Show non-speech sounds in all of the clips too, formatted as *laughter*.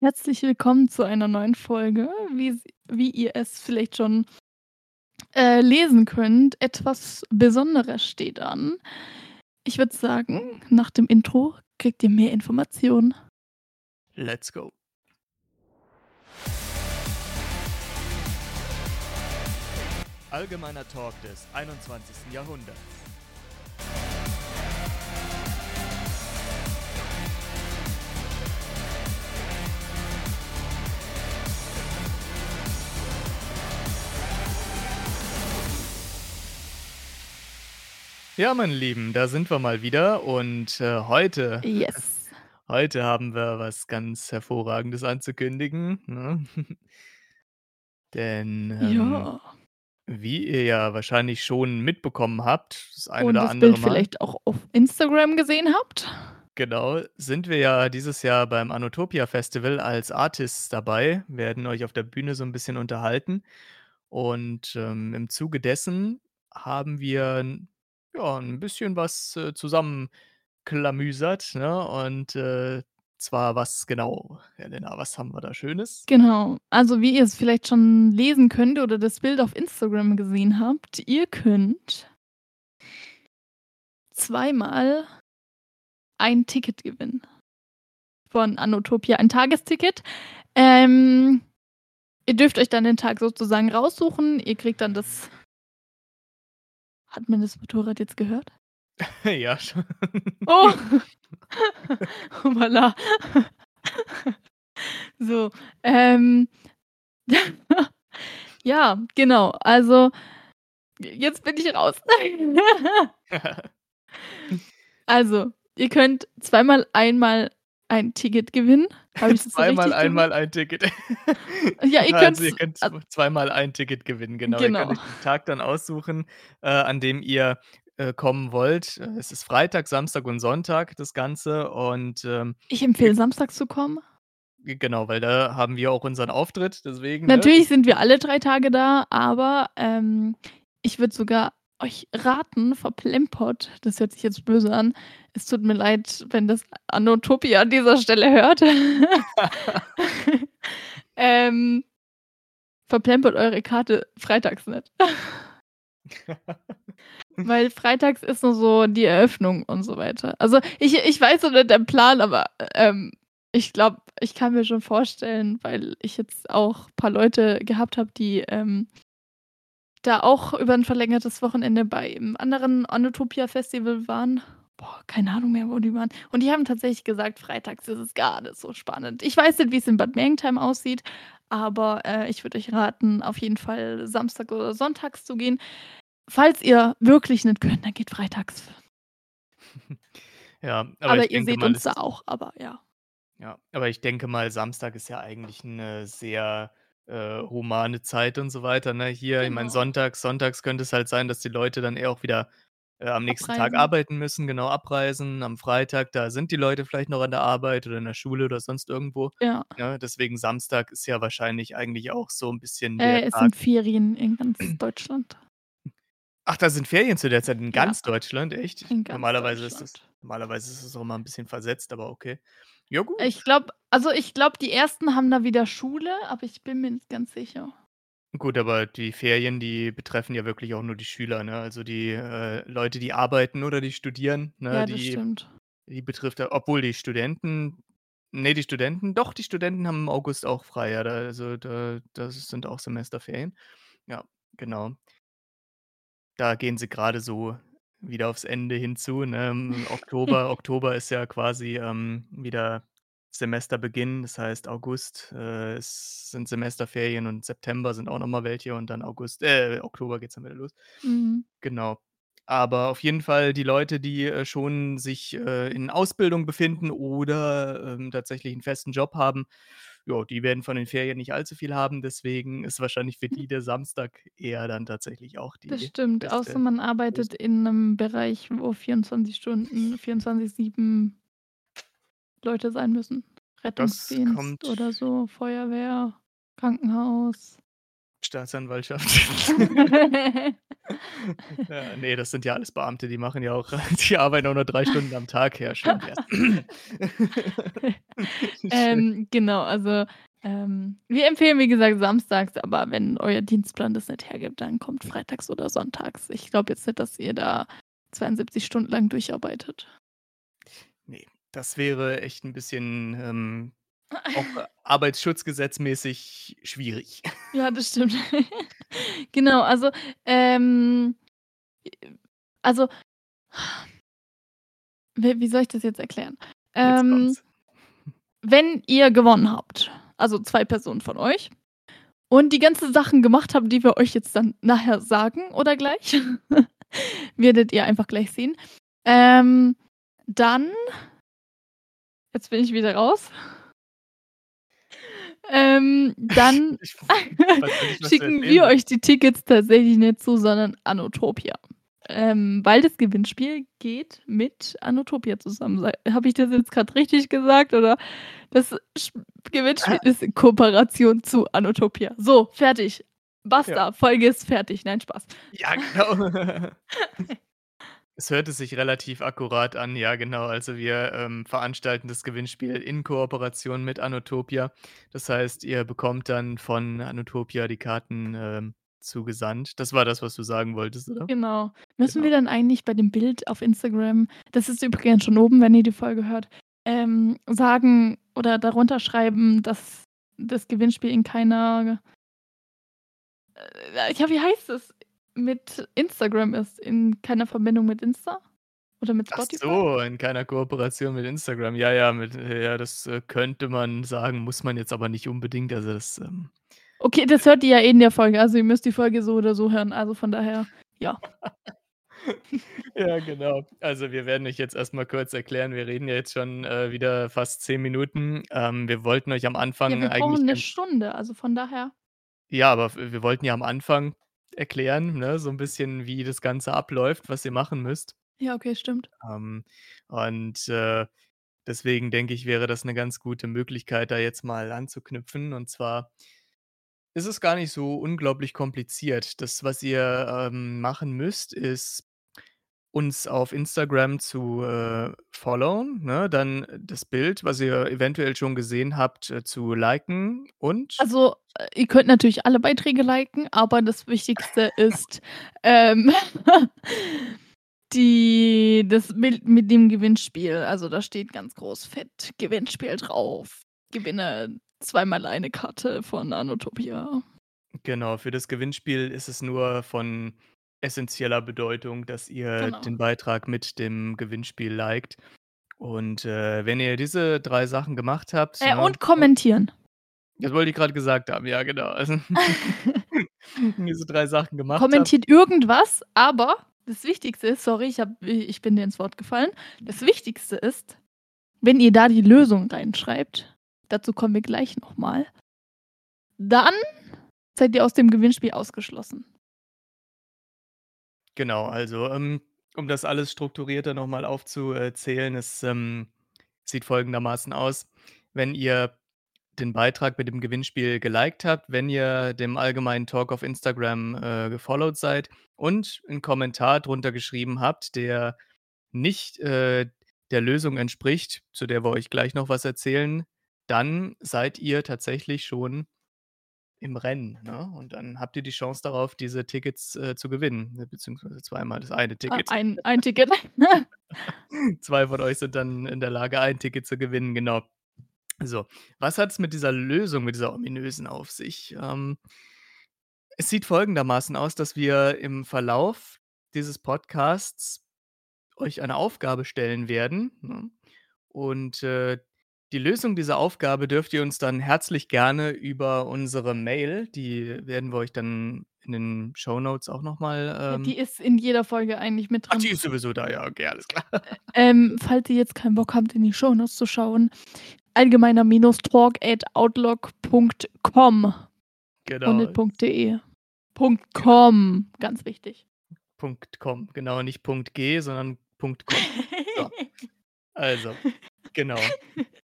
Herzlich willkommen zu einer neuen Folge. Wie wie ihr es vielleicht schon, äh, lesen könnt, etwas Besonderes steht an. Ich würde sagen, nach dem Intro kriegt ihr mehr Informationen. Let's go. Allgemeiner Talk des 21. Jahrhunderts. Ja, meine Lieben, da sind wir mal wieder und, äh, heute Yes. heute haben wir was ganz Hervorragendes anzukündigen, ne? *laughs* Denn, ähm, Ja. wie ihr ja wahrscheinlich schon mitbekommen habt, das ein Und oder das andere Bild Mal vielleicht auch auf Instagram gesehen habt. Genau, sind wir ja dieses Jahr beim Anotopia Festival als Artists dabei, werden euch auf der Bühne so 'n bisschen unterhalten. Und, ähm, im Zuge dessen haben wir 'n ja, 'n bisschen was, äh, zusammenklamüsert, ne? Und, äh, zwar was genau, Elena, was haben wir da Schönes? Genau. Also, wie ihr es vielleicht schon lesen könnt oder das Bild auf Instagram gesehen habt, ihr könnt zweimal ein Ticket gewinnen von Anotopia, ein Tagesticket. Ähm, ihr dürft euch dann den Tag sozusagen raussuchen. Ihr kriegt dann das hat man das Motorrad jetzt gehört? *laughs* Ja, schon. Oh. *laughs* *laughs* Hoppala. So, ähm, ja, genau. Also, jetzt bin ich raus. Also, ihr könnt zweimal einmal ein Ticket gewinnen. Habe ich *laughs* das so Zweimal gesagt? einmal ein Ticket. *laughs* Ja, ihr Also, ihr könnt zweimal ein Ticket gewinnen, genau. Ihr könnt Genau. euch den Tag dann aussuchen, äh, an dem ihr, äh, kommen wollt. Äh, es ist Freitag, Samstag und Sonntag das Ganze und, ähm, Ich empfehle samstags zu kommen. Genau, weil da haben wir auch unseren Auftritt, deswegen, ne? Natürlich sind wir alle 3 Tage da, aber, ähm, ich würde sogar euch raten, verplempert das hört sich jetzt böse an. Es tut mir leid, wenn das Anotopia an dieser Stelle hört. *laughs* *laughs* Ähm, verplempert eure Karte freitags nicht. *laughs* Weil freitags ist nur so die Eröffnung und so weiter. Also, ich ich weiß noch nicht den Plan, aber, ähm, ich glaube, ich kann mir schon vorstellen, weil ich jetzt auch paar Leute gehabt habe, die, ähm, da auch über 'n verlängertes Wochenende beim anderen Anotopia Festival waren. Boah, keine Ahnung mehr, wo die waren. Und die haben tatsächlich gesagt, freitags ist es gar nicht so spannend. Ich weiß nicht, wie's in Bad Mergentheim aussieht, aber, äh, ich würde euch raten, auf jeden Fall Samstag oder sonntags zu gehen. Falls ihr wirklich nicht könnt, dann geht freitags. *laughs* Ja, aber ich Aber ihr denke seht mal, uns es da auch, aber ja. Ja, aber ich denke mal, Samstag ist ja eigentlich 'ne sehr, äh, humane Zeit und so weiter, ne? Hier, ich meine, Genau. sonntags sonntags könnte es halt sein, dass die Leute dann eher auch wieder, äh, am nächsten Tag Abreisen. arbeiten müssen, genau, abreisen. Am Freitag, da sind die Leute vielleicht noch an der Arbeit oder in der Schule oder sonst irgendwo, Ja. ne? Deswegen Samstag ist ja wahrscheinlich eigentlich auch so 'n bisschen der Äh, es Tag sind Ferien in ganz Deutschland. Ach, da sind Ferien zu der Zeit in Ja, ganz Deutschland, echt? in ganz Normalerweise ist das Deutschland. normalerweise ist es auch immer 'n bisschen versetzt, aber okay. Ja, Ich gut. glaube also, ich glaube, die Ersten haben da wieder Schule, aber ich bin mir nicht ganz sicher. Gut, aber die Ferien, die betreffen ja wirklich auch nur die Schüler, ne? Also, die, äh, Leute, die arbeiten oder die studieren, ne, Ja, das die stimmt. die betrifft obwohl die Studenten ne, die Studenten doch, die Studenten haben im August auch frei, ja, da also, da das sind auch Semesterferien. Ja, genau. Da gehen sie grade so wieder aufs Ende hinzu, ne? Im *laughs* Oktober Oktober ist ja quasi, ähm, wieder Semesterbeginn. Das heißt, August, äh, sind Semesterferien und September sind auch noch mal welche und dann August äh, Oktober geht's dann wieder los. Mhm. Genau. Aber auf jeden Fall die Leute, die, äh, schon sich, äh, in Ausbildung befinden oder, ähm, tatsächlich 'n festen Job haben, ja, die werden von den Ferien nicht allzu viel haben. Deswegen ist wahrscheinlich für die der Samstag eher dann tatsächlich auch Das die stimmt, außer beste man Lösung. arbeitet in 'nem Bereich, wo 24 Stunden 24/7 Leute sein müssen. Das Rettungsdienst oder so, Feuerwehr, Krankenhaus. Staatsanwaltschaft. *laughs* Ja, ne, das sind ja alles Beamte, die machen ja auch *laughs* die arbeiten auch nur 3 Stunden am Tag. Wär's. Schön. *laughs* Ähm, genau, also, ähm, wir empfehlen, wie gesagt, samstags, aber wenn euer Dienstplan das nicht hergibt, dann kommt freitags oder sonntags. Ich glaube jetzt nicht, dass ihr da 72 Stunden lang durcharbeitet. Ne, das wäre echt 'n bisschen, ähm, auch arbeitsschutzgesetzmäßig schwierig. *laughs* Ja, das stimmt. *laughs* Genau, also, ähm, äh, also wie wie soll ich das jetzt erklären? Jetzt Ähm, kommt's. wenn ihr gewonnen habt, also 2 Personen von euch und die ganzen Sachen gemacht haben, die wir euch jetzt dann nachher sagen oder gleich, *laughs* werdet ihr einfach gleich sehen. Ähm, dann jetzt bin ich wieder raus. Ähm, dann *laughs* Ich nicht, schicken wir euch die Tickets tatsächlich nicht zu, sondern Anotopia. Ähm, weil das Gewinnspiel geht mit Anotopia zusammen. Habe ich das jetzt grad richtig gesagt oder das Gewinnspiel ist in Kooperation zu Anotopia. So, fertig. Ja. Basta, Folge ist fertig. Nein, Spaß. Ja, genau. *laughs* *laughs* Es hörte sich relativ akkurat an. Ja, genau. Also, wir, ähm, veranstalten das Gewinnspiel in Kooperation mit Anotopia. Das heißt, ihr bekommt dann von Anotopia die Karten, ähm, zugesandt. Das war das, was du sagen wolltest, oder? Genau. Müssen wir Genau. dann eigentlich bei dem Bild auf Instagram das ist übrigens schon oben, wenn ihr die Folge hört, ähm, sagen oder darunter schreiben, dass das Gewinnspiel in keiner äh, ja, wie heißt es? Mit Instagram ist, in keiner Verbindung mit Insta oder mit Ach Spotify? so, in keiner Kooperation mit Instagram. Ja, ja, mit ja, das, äh, könnte man sagen, muss man jetzt aber nicht unbedingt. Also, das, ähm Okay, das hört ihr ja eh in der Folge. Also, ihr müsst die Folge so oder so hören. Also, von daher, ja. *laughs* Ja, genau. Also, wir werden euch jetzt erst mal kurz erklären. Wir reden ja jetzt schon, äh, wieder fast 10 Minuten. Ähm, wir wollten euch am Ja, Anfang wir brauchen eigentlich 'ne ganz Stunde, also von daher Ja, aber wir wollten ja am Anfang erklären, ne, so 'n bisschen, wie das Ganze abläuft, was ihr machen müsst. Ja, okay, stimmt. Ähm, und, äh, deswegen denke ich, wäre das 'ne ganz gute Möglichkeit, da jetzt mal anzuknüpfen. Und zwar ist es gar nicht so unglaublich kompliziert. Das, was ihr, ähm, machen müsst, ist, uns auf Instagram zu, äh, followen, ne? Dann das Bild, was ihr eventuell schon gesehen habt, äh, zu liken und Also, äh, ihr könnt natürlich alle Beiträge liken, aber das Wichtigste ist, ähm, *laughs* die das Bild mit dem Gewinnspiel. Also, da steht ganz groß fett Gewinnspiel drauf. Gewinne zweimal eine Karte von Anotopia. Genau, für das Gewinnspiel ist es nur von essenzieller Bedeutung, dass ihr Genau. den Beitrag mit dem Gewinnspiel liked. Und, äh, wenn ihr diese 3 Sachen gemacht habt, Äh, ne und kommentieren. Das wollte ich grad gesagt haben, ja, genau. Also, *laughs* *laughs* diese 3 Sachen gemacht habt Kommentiert irgendwas, aber das Wichtigste ist sorry, ich habe i ich bin dir ins Wort gefallen. Das Wichtigste ist, wenn ihr da die Lösung reinschreibt, dazu kommen wir gleich noch mal dann seid ihr aus dem Gewinnspiel ausgeschlossen. Genau, also, ähm, um das alles strukturierter noch mal aufzu äh, zählen, es, ähm, sieht folgendermaßen aus: Wenn ihr den Beitrag mit dem Gewinnspiel geliked habt, wenn ihr dem allgemeinen Talk auf Instagram, äh, gefollowt seid und 'n Kommentar drunter geschrieben habt, der nicht, äh, der Lösung entspricht, zu der wir euch gleich noch was erzählen, dann seid ihr tatsächlich schon im Rennen, ne? Und dann habt ihr die Chance darauf, diese Tickets, äh, zu gewinnen, ne, beziehungsweise zweimal das eine Ah, Ticket. ein ein Ticket. *laughs* *laughs* 2 von euch sind dann in der Lage, ein Ticket zu gewinnen, genau. So, was hat's mit dieser Lösung, mit dieser ominösen auf sich? Ähm es sieht folgendermaßen aus, dass wir im Verlauf dieses Podcasts euch eine Aufgabe stellen werden, ne? Und, äh, die Lösung dieser Aufgabe dürft ihr uns dann herzlich gerne über unsere Mail die werden wir euch dann in den Shownotes auch noch mal, Ja, ähm die ist in jeder Folge eigentlich mit Ach, drin. die ist sowieso da, ja, okay, alles klar. Ähm, falls ihr jetzt keinen Bock habt, in die Shownotes zu schauen, allgemeiner-talk@outlook.com und Genau. nicht .de. Punkt .com, ganz wichtig. Punkt .com, genau, nicht Punkt .g, sondern Punkt .com. *laughs* So, also, genau. *laughs*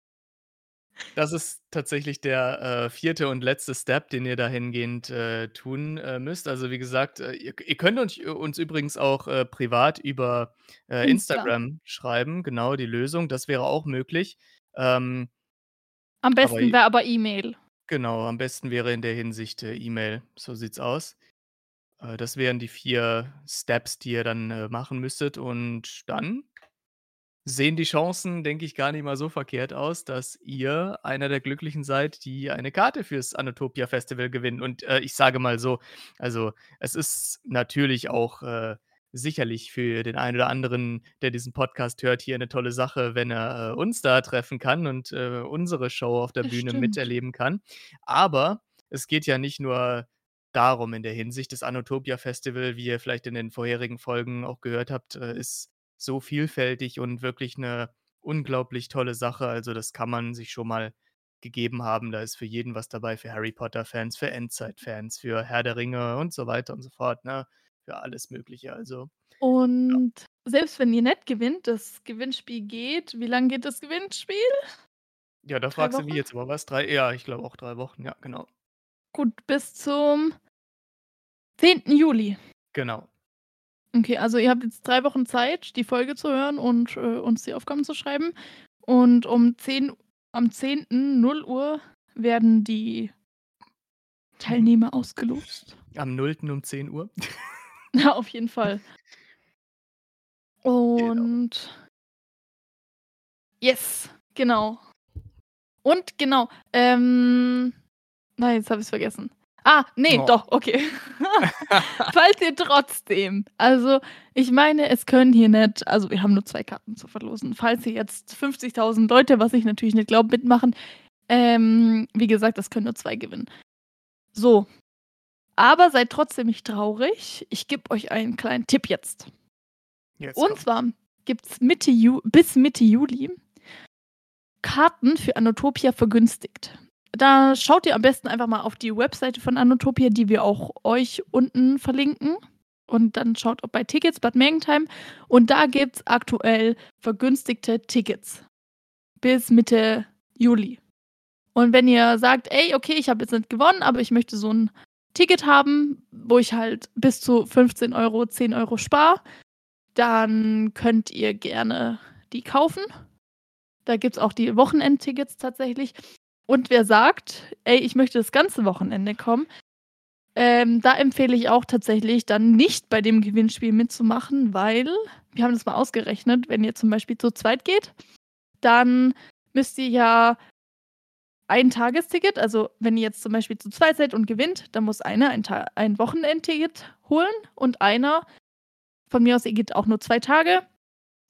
Das ist tatsächlich der, äh, 4. und letzte Step, den ihr dahingehend, äh, tun, äh, müsst. Also, wie gesagt, äh, ihr ihr könnt uns uns übrigens auch, äh, privat über, äh, Insta. Instagram schreiben, genau, die Lösung, das wäre auch möglich. Ähm Am aber besten i wäre aber E-Mail. Genau, am besten wäre in der Hinsicht, äh, E-Mail. So sieht's aus. Äh, das wären die 4 Steps, die ihr dann, äh, machen müsstet und dann sehen die Chancen, denke ich, gar nicht mal so verkehrt aus, dass ihr einer der Glücklichen seid, die eine Karte fürs Anotopia Festival gewinnen. Und, äh, ich sage mal so, also, es ist natürlich auch, äh, sicherlich für den einen oder anderen, der diesen Podcast hört, hier 'ne tolle Sache, wenn er, äh, uns da treffen kann und, äh, unsere Show auf der Das Bühne stimmt. miterleben kann. Aber es geht ja nicht nur darum in der Hinsicht. Das Anotopia Festival, wie ihr vielleicht in den vorherigen Folgen auch gehört habt, äh, ist so vielfältig und wirklich 'ne unglaublich tolle Sache. Also, das kann man sich schon mal gegeben haben. Da ist für jeden was dabei, für Harry-Potter-Fans, für Endzeit-Fans, für Herr der Ringe und so weiter und so fort, ne? Für alles Mögliche, also ja. Und selbst wenn ihr nicht gewinnt, das Gewinnspiel geht wie lang geht das Gewinnspiel? Ja, da 3 fragst du mich jetzt aber was. 3 ja, ich glaube auch 3 Wochen, ja, genau. Gut, bis zum 10. Juli. Genau. Okay, also, ihr habt jetzt 3 Wochen Zeit, die Folge zu hören und, äh, uns die Aufgaben zu schreiben. Und um 10 am 10., 0:00 werden die Teilnehmer ausgelost. Am 0. um 10:00? *laughs* Ja, auf jeden Fall. Genau. Und yes, genau. Und genau, ähm nein, jetzt habe ich's vergessen. Ah, ne, Oh. doch, okay. *laughs* Falls ihr trotzdem also, ich meine, es können hier nicht also, wir haben nur 2 Karten zu verlosen. Falls hier jetzt 50.000 Leute, was ich natürlich nicht glaube, mitmachen, ähm, wie gesagt, es können nur 2 gewinnen. So. Aber seid trotzdem nicht traurig. Ich gebe euch einen kleinen Tipp jetzt. Jetzt Und zwar gibt's Mitte Ju bis Mitte Juli Karten für Anotopia vergünstigt. Da schaut ihr am besten einfach mal auf die Webseite von Anotopia, die wir auch euch unten verlinken. Und dann schaut auch bei Tickets Bad Mergentheim. Und da gibt's aktuell vergünstigte Tickets bis Mitte Juli. Und wenn ihr sagt: „Ey, okay, ich habe jetzt nicht gewonnen, aber ich möchte so 'n Ticket haben, wo ich halt bis zu 15 €, 10 € spare“, dann könnt ihr gerne die kaufen. Da gibt's auch die Wochenendtickets tatsächlich. Und wer sagt: „Ey, ich möchte das ganze Wochenende kommen“, ähm, da empfehle ich auch tatsächlich dann nicht bei dem Gewinnspiel mitzumachen, weil wir haben das mal ausgerechnet, wenn ihr zum Beispiel zu zweit geht, dann müsst ihr ja ein Tagesticket also, wenn ihr jetzt zum Beispiel zu zweit seid und gewinnt, dann muss einer ein ein Wochenendticket holen und einer von mir aus, ihr geht auch nur 2 Tage,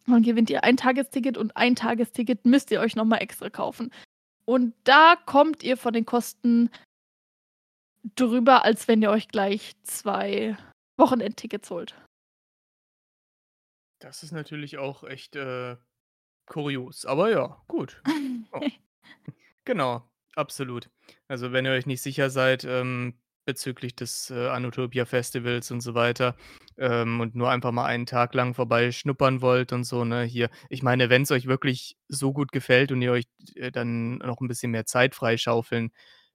dann gewinnt ihr ein Tagesticket und ein Tagesticket müsst ihr euch noch mal extra kaufen. Und da kommt ihr von den Kosten drüber, als wenn ihr euch gleich 2 Wochenendtickets holt. Das ist natürlich auch echt, äh, kurios. Aber ja, gut. Ja. *laughs* Genau, absolut. Also, wenn ihr euch nicht sicher seid, ähm, bezüglich des, äh, Anotopia Festivals und so weiter, ähm, und nur einfach mal einen Tag lang vorbeischnuppern wollt und so, ne, hier ich meine, wenn's euch wirklich so gut gefällt und ihr euch, äh, dann noch 'n bisschen mehr Zeit freischaufeln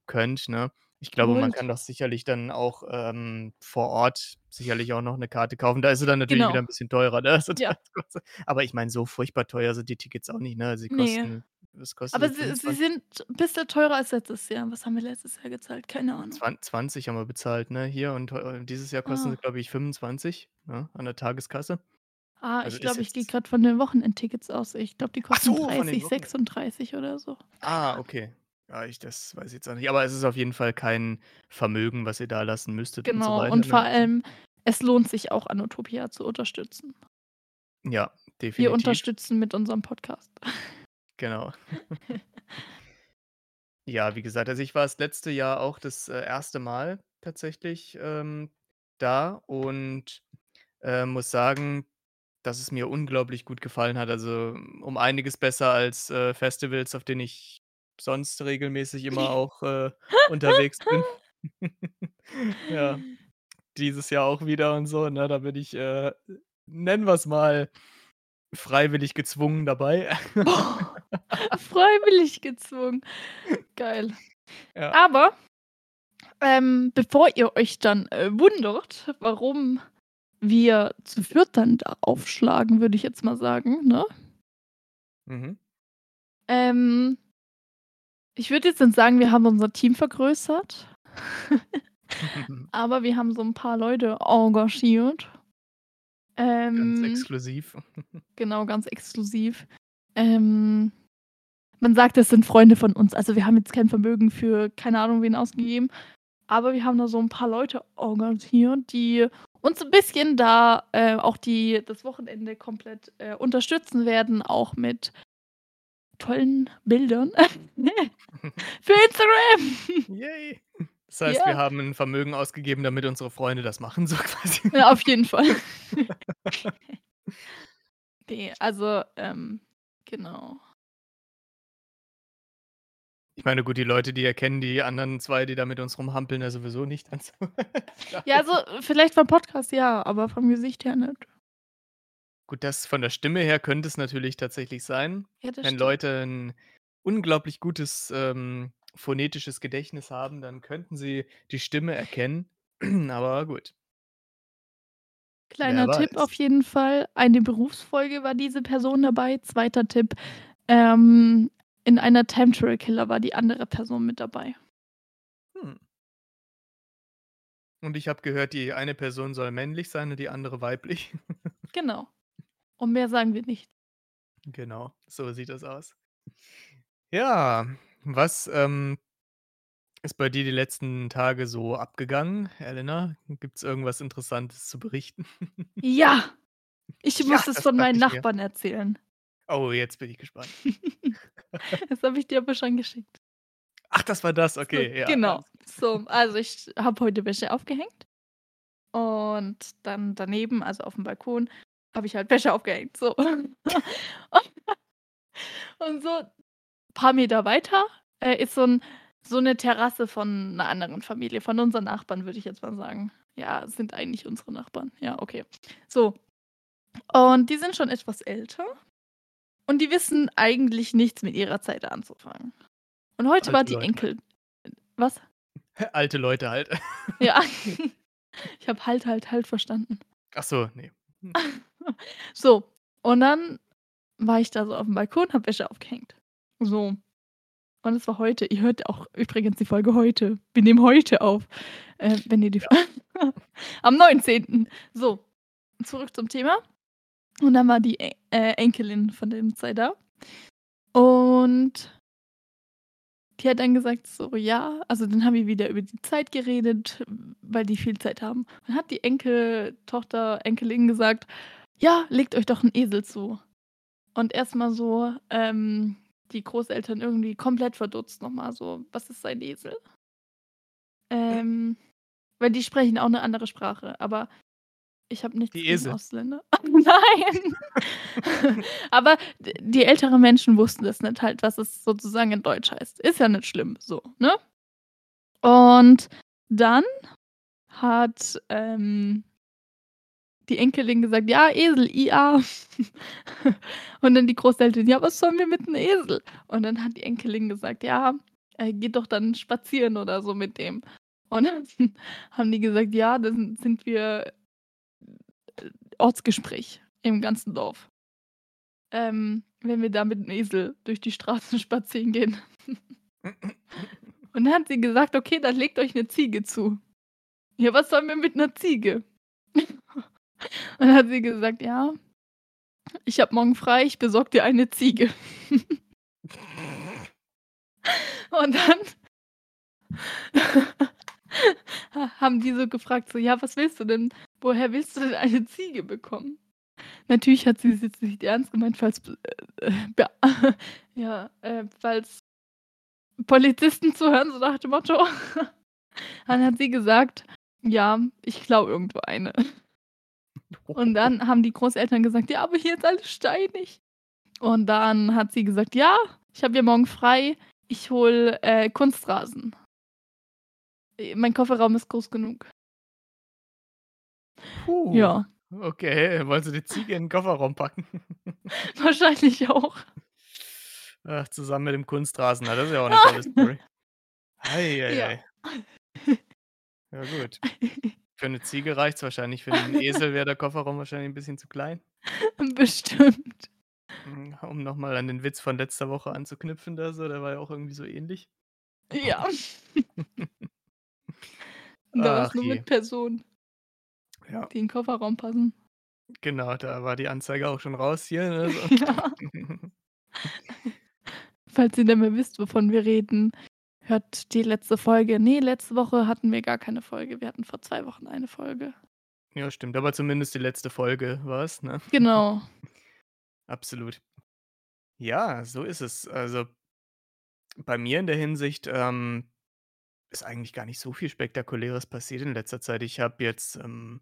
könnt, ne? Ich glaube, man kann doch sicherlich dann auch, ähm, vor Ort sicherlich auch noch 'ne Karte kaufen. Da ist sie dann natürlich wieder Genau. 'n bisschen teurer, ne? *laughs* Ja. Aber ich meine, so furchtbar teuer sind die Tickets auch nicht, ne? Sie Ne. kosten was kostet Aber sie? sie sie 25? sind bisschen teurer als letztes Jahr. Was haben wir letztes Jahr gezahlt? Keine Ahnung. Zwan 20 haben wir bezahlt, ne, hier und dieses Jahr kosten sie, Ah. glaube ich, 25, ne, an der Tageskasse. Ah, Also, ich glaube, ich gehe grad von den Wochenendtickets aus. Ich glaube, die kosten so, von den 30, Wochen 36 oder so. Ah, okay. Ja, ich das weiß ich jetzt auch nicht. Aber es ist auf jeden Fall kein Vermögen, was ihr dalassen müsstet und so Genau. Und vor ne? Also allem, es lohnt sich auch, Anotopia zu unterstützen. Ja, Wir definitiv. unterstützen mit unserem Podcast. *laughs* Genau. *laughs* Ja, wie gesagt, also, ich war das letzte Jahr auch das, äh, 1. Mal tatsächlich, ähm, da und, äh, muss sagen, dass es mir unglaublich gut gefallen hat. Also, um einiges besser als, äh, Festivals, auf denen ich sonst regelmäßig immer *laughs* auch, äh, unterwegs bin. *laughs* Ja, dieses Jahr auch wieder und so, ne? Da bin ich, äh, nennen wir's mal freiwillig gezwungen dabei. *laughs* Freiwillig gezwungen. Geil. Ja. Aber, ähm, bevor ihr euch dann, äh, wundert, warum wir zu viert dann da aufschlagen, würde ich jetzt mal sagen, ne? Mhm. Ähm, ich würde jetzt dann sagen, wir haben unser Team vergrößert. *laughs* Aber wir haben so 'n paar Leute engagiert. Ganz Ähm, exklusiv. *laughs* genau, ganz exklusiv. Ähm, man sagt, es sind Freunde von uns. Also, wir haben jetzt kein Vermögen für keine Ahnung wen ausgegeben, aber wir haben da so 'n paar Leute engagiert, die uns 'n bisschen da, äh, auch die das Wochenende komplett, äh, unterstützen werden, auch mit tollen Bildern *laughs* für Instagram. Yay. Das heißt, wir Ja. haben 'n Vermögen ausgegeben, damit unsere Freunde das machen, so *laughs* quasi. Ja, auf jeden Fall. *laughs* Ne, also, ähm, genau. Ich meine, gut, die Leute, die erkennen die anderen 2, die da mit uns rumhampeln, ja sowieso nicht, also *laughs* Ja, also, vielleicht vom Podcast ja, aber vom Gesicht her nicht. Gut, das von der Stimme her könnte es natürlich tatsächlich sein, Ja, wenn stimmt. Leute 'n unglaublich gutes, ähm, phonetisches Gedächtnis haben, dann könnten sie die Stimme erkennen, *clears throat* aber gut. Kleiner Tipp auf jeden Fall, eine Berufsfolge war diese Person dabei. 2. Tipp, ähm, in einer Time Travel Killer war die andere Person mit dabei. Hm. Und ich habe gehört, die eine Person soll männlich sein und die andere weiblich. *laughs* Genau. Und mehr sagen wir nicht. Genau, so sieht das aus. Ja, was, ähm ist bei dir die letzten Tage so abgegangen, Elena? Gibt's irgendwas Interessantes zu berichten? *laughs* Ja, ich Ja, muss es das von meinen ich mir. Nachbarn erzählen. Oh, jetzt bin ich gespannt. *laughs* *laughs* Das habe ich dir aber schon geschickt. Ach, das war das, So, okay, ja, genau. So, also, ich habe heute Wäsche aufgehängt und dann daneben, also, aufm Balkon, habe ich halt Wäsche aufgehängt, so. *laughs* Und so paar Meter weiter, äh, ist so 'n so 'ne Terrasse von 'ner anderen Familie, von unseren Nachbarn, würde ich jetzt mal sagen. Ja, sind eigentlich unsere Nachbarn. Ja, okay. So. Und die sind schon etwas älter und die wissen eigentlich nichts mit ihrer Zeit anzufangen. Und heute war Alte die Leute. Enkel was? Alte Leute halt. Ja. *laughs* Ich habe halt, halt, halt verstanden. Ach so, ne. Hm. *laughs* So, und dann war ich da so aufm Balkon, habe Wäsche aufgehängt. So. Und es war heute. Ihr hört auch übrigens die Folge heute. Wir nehmen heute auf, äh, wenn ihr die Ja. *laughs* am 19. So, zurück zum Thema. Und dann war die äh, Enkelin von dem 2 da. Und die hat dann gesagt so, ja also, dann haben wir wieder über die Zeit geredet, weil die viel Zeit haben. Dann hat die Enkeltochter, Enkelin gesagt: „Ja, legt euch doch 'n Esel zu.“ Und erst mal so, ähm, die Großeltern irgendwie komplett verdutzt noch mal so: „Was ist ein Esel?“ Ähm, weil die sprechen auch 'ne andere Sprache, aber ich habe nichts Die gegen Esel. Ausländer. *laughs* Nein. *laughs* Aber die älteren Menschen wussten das nicht halt, was es sozusagen in Deutsch heißt. Ist ja nicht schlimm, so, ne? Und dann hat, ähm die Enkelin gesagt: „Ja, Esel, IA.“ *laughs* Und dann die Großeltern: „Ja, was sollen wir mit 'n Esel?“ Und dann hat die Enkelin gesagt: „Ja, äh, geht doch dann spazieren oder so mit dem.“ Und dann haben die gesagt: „Ja, dann sind wir Ortsgespräch im ganzen Dorf.“ Ähm, wenn wir da mit 'm Esel durch die Straßen *laughs* spazieren gehen. Und dann hat sie gesagt: „Okay, dann legt euch 'ne Ziege zu.“ Ja, was sollen wir mit 'ner Ziege? *laughs* Und dann hat sie gesagt: „Ja, ich habe morgen frei, ich besorge dir eine Ziege.“ *laughs* Und dann ha haben die so gefragt so: „Ja, was willst du denn? Woher willst du denn eine Ziege bekommen?“ Natürlich hat sie es jetzt nicht ernst gemeint, falls äh, äh, *laughs* ja, äh, falls Polizisten zuhören, so nach dem Motto. *laughs* Dann hat sie gesagt: „Ja, ich klaue irgendwo eine.“ Und dann *laughs* haben die Großeltern gesagt: „Ja, aber hier ist alles steinig.“ Und dann hat sie gesagt: „Ja, ich habe ja morgen frei. Ich hole, äh, Kunstrasen.“ Äh, mein Kofferraum ist groß genug. Puh. Ja. Okay, wollen Sie die Ziege in 'n Kofferraum packen? *laughs* Wahrscheinlich auch. Ach, zusammen mit dem Kunstrasen. Das ist ja auch 'ne tolle Story. Ei, ei, Ja. ei. *laughs* Ja gut. Für 'ne Ziege reicht's wahrscheinlich. Für 'n Esel wäre der Kofferraum wahrscheinlich 'n bisschen zu klein. *laughs* Bestimmt. Hm, um noch mal an den Witz von letzter Woche anzuknüpfen da so, der war ja auch irgendwie so ähnlich. Ja. Da war's Ach nur je. mit Personen Ja. die in 'n Kofferraum passen. Genau, da war die Anzeige auch schon raus hier, ne, so. *laughs* Ja. *laughs* Falls ihr nicht mehr wisst, wovon wir reden, hört die letzte Folge. Ne, letzte Woche hatten wir gar keine Folge. Wir hatten vor 2 Wochen eine Folge. Ja, stimmt, aber zumindest die letzte Folge war's, ne? Genau. *laughs* Absolut. Ja, so ist es. Also bei mir in der Hinsicht, ähm, ist eigentlich gar nicht so viel Spektakuläres passiert in letzter Zeit. Ich habe jetzt, ähm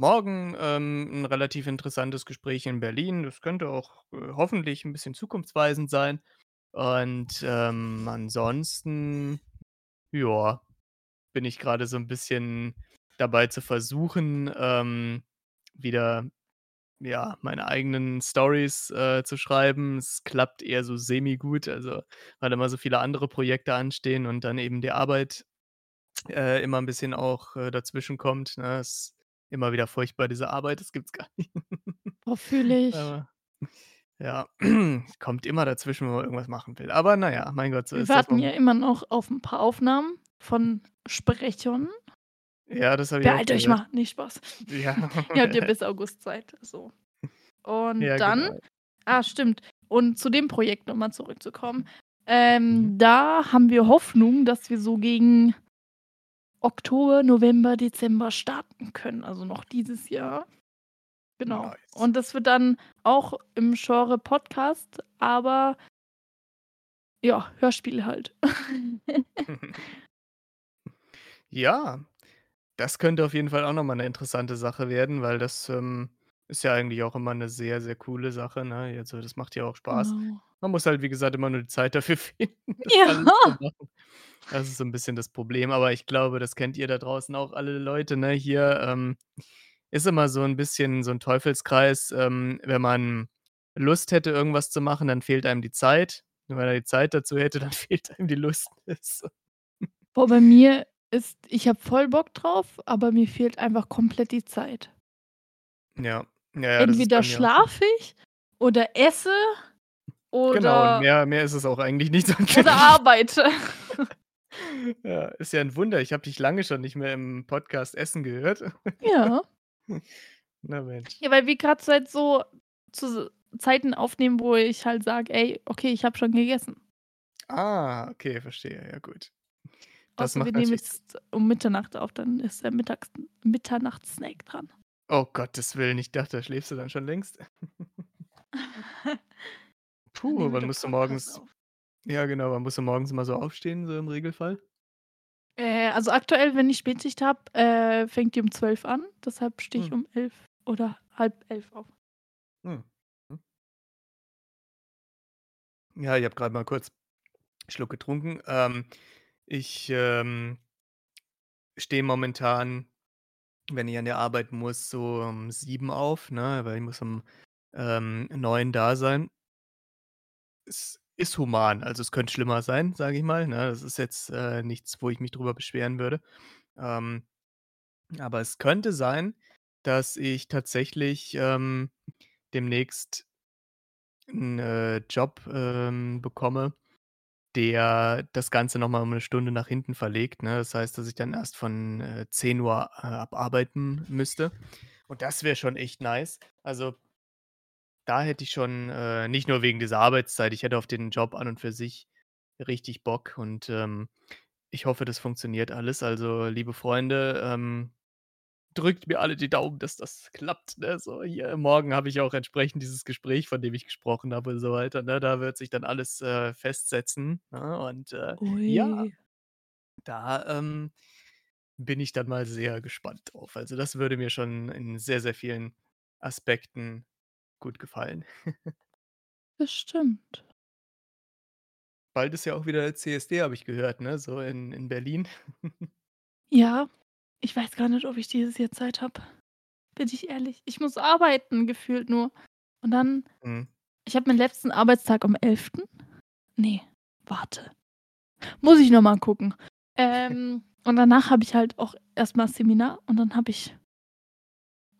morgen, ähm, 'n relativ interessantes Gespräch in Berlin. Das könnte auch, äh, hoffentlich 'n bisschen zukunftsweisend sein. Und, ähm, ansonsten, ja, bin ich grade so 'n bisschen dabei zu versuchen, ähm, wieder, ja, meine eigenen Storys, äh, zu schreiben. Es klappt eher so semi-gut, also, weil immer so viele andere Projekte anstehen und dann eben die Arbeit, äh, immer 'n bisschen auch, äh, dazwischenkommt, ne? Ist immer wieder furchtbar, diese Arbeit, das gibt's *laughs* gar nicht. Boah, fühle ich. Aber ja, *clears throat* kommt immer dazwischen, wenn man irgendwas machen will. Aber na ja, mein Gott, so Wir ist das warten ja immer noch auf 'n paar Aufnahmen von Sprechern. Ja, das habe ich Beeilt euch mal. Ne, Spaß. Ja. *laughs* Ihr habt ja bis August Zeit, so. Und Ja, dann genau. ah, stimmt. Und zu dem Projekt noch mal zurückzukommen. Mhm. Ähm, da haben wir Hoffnung, dass wir so gegen Oktober, November, Dezember starten können, also noch dieses Jahr. Genau. Nice. Und das wird dann auch im Genre Podcast, aber ja, Hörspiel halt. *laughs* *laughs* Ja, das könnte auf jeden Fall auch noch mal 'ne interessante Sache werden, weil das, ähm, ist ja eigentlich auch immer 'ne sehr, sehr coole Sache, ne? Also, das macht ja auch Spaß. Genau. Man muss halt, wie gesagt, immer nur die Zeit dafür *laughs* finden, das Ja. Das ist so 'n bisschen das Problem, aber ich glaube, das kennt ihr da draußen auch alle Leute, ne? Hier, ähm, ist immer so 'n bisschen so 'n Teufelskreis, ähm, wenn man Lust hätte, irgendwas zu machen, dann fehlt einem die Zeit. Und wenn er die Zeit dazu hätte, *laughs* dann fehlt einem die Lust. Boah, bei mir ist ich habe voll Bock drauf, aber mir fehlt einfach komplett die Zeit. Ja. Ja, ja, Entweder schlafe ich oder esse Genau, und oder mehr mehr ist es auch eigentlich nicht. oder arbeite. *laughs* Ja, ist ja 'n Wunder. Ich habe dich lange schon nicht mehr im Podcast essen gehört. Ja. *laughs* Na Mensch. Ja, weil wir grad seit so zu Zeiten aufnehmen, wo ich halt sage: „Ey, okay, ich habe schon gegessen.“ Ah, okay, verstehe. Ja gut. Das Außer wir macht nehmen natürlich jetzt um Mitternacht auf, dann ist der Mittags Mitternachts-Snack dran. Oh Gottes Willen, ich dachte, da schläfst du dann schon längst. *laughs* Puh, nehmen wir wann musst du morgens ja genau, wann musst du morgens immer so aufstehen, so im Regelfall? Äh, also aktuell, wenn ich Spätschicht habe, äh, fängt die um 12 an, deshalb stehe ich Hm. um 11 oder 10:30 auf. Hm. Hm. Ja, ich habe grad mal kurz Schluck getrunken. Ähm, ich, ähm stehe momentan, wenn ich an der Arbeit muss, so um 7 auf, ne, weil ich muss um, ähm, 9 da sein. Es ist human, also es könnte schlimmer sein, sage ich mal, ne? Das ist jetzt, äh, nichts, wo ich mich drüber beschweren würde. Ähm, aber es könnte sein, dass ich tatsächlich, ähm, demnächst 'n, äh, Job, ähm, bekomme, der das Ganze noch mal um 'ne Stunde nach hinten verlegt, ne? Das heißt, dass ich dann erst von, äh, 10:00, äh, ab arbeiten müsste. Und das wäre schon echt nice. Also da hätte ich schon, äh nicht nur wegen dieser Arbeitszeit, ich hätte auf den Job an und für sich richtig Bock und, ähm, ich hoffe, das funktioniert alles. Also, liebe Freunde, ähm, drückt mir alle die Daumen, dass das klappt, ne? So hier morgen habe ich auch entsprechend dieses Gespräch, von dem ich gesprochen habe und so weiter, ne? Da wird sich dann alles, äh, festsetzen, ne? Und, äh, ja, da, ähm, bin ich dann mal sehr gespannt drauf. Also, das würde mir schon in sehr, sehr vielen Aspekten gut gefallen. *laughs* Bestimmt. Bald ist ja auch wieder CSD, habe ich gehört, ne, so in in Berlin. *laughs* Ja, ich weiß gar nicht, ob ich dieses Jahr Zeit habe. bin ich ehrlich. Ich muss arbeiten gefühlt nur. Und dann Mhm. ich habe meinen letzten Arbeitstag am 11. Ne, warte. Muss ich noch mal gucken. Ähm, *laughs* und danach habe ich halt auch erst mal Seminar und dann habe ich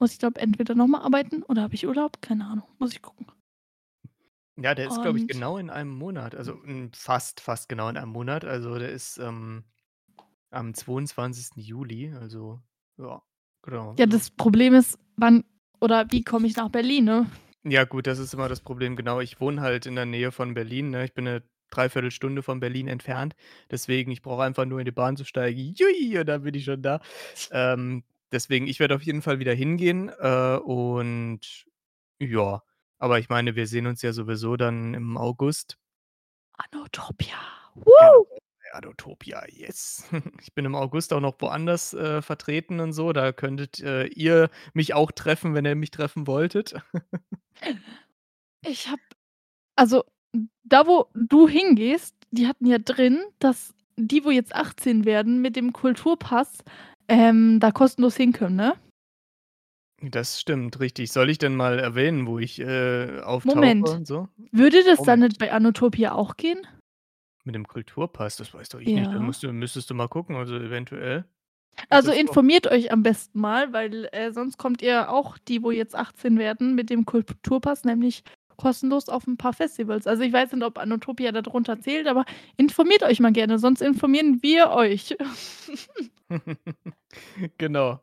muss ich glaube entweder noch mal arbeiten oder habe ich Urlaub? Keine Ahnung, muss ich gucken. Ja, der ist, glaube ich, genau in einem Monat, also, fast fast genau in einem Monat. Also, der ist, ähm, am 22. Juli, also ja, genau, Ja, also das Problem ist, wann oder wie komme ich nach Berlin, ne? Ja gut, das ist immer das Problem, genau. Ich wohne halt in der Nähe von Berlin, ne? Ich bin 'ne 3/4 Stunde von Berlin entfernt. Deswegen, ich brauche einfach nur in die Bahn zu steigen. Jui, und dann bin ich schon da. Ähm, deswegen, ich werde auf jeden Fall wieder hingehen, äh, und ja. Aber ich meine, wir sehen uns ja sowieso dann im August. Anotopia. Genau, Woo! Bei Anotopia, yes. Ich bin im August auch noch woanders, äh, vertreten und so. Da könntet, äh, ihr mich auch treffen, wenn ihr mich treffen wolltet. Ich habe also, da, wo du hingehst, die hatten ja drin, dass die, wo jetzt 18 werden mit dem Kulturpass, ähm, da kostenlos hin können, ne? Das stimmt, richtig. Soll ich denn mal erwähnen, wo ich, äh, auftauche Moment. und so? Würde das dann Moment. nicht bei Anotopia auch gehen? Mit dem Kulturpass, das weiß doch ich nicht. Da Ja. musst du müsstest du mal gucken, also eventuell geht Also, das doch. informiert euch am besten mal, weil, äh, sonst kommt ihr auch die, wo jetzt 18 werden, mit dem Kulturpass nämlich kostenlos auf 'n paar Festivals. Also, ich weiß nicht, ob Anotopia da drunter zählt, aber informiert euch mal gerne, sonst informieren wir euch. *laughs* Genau.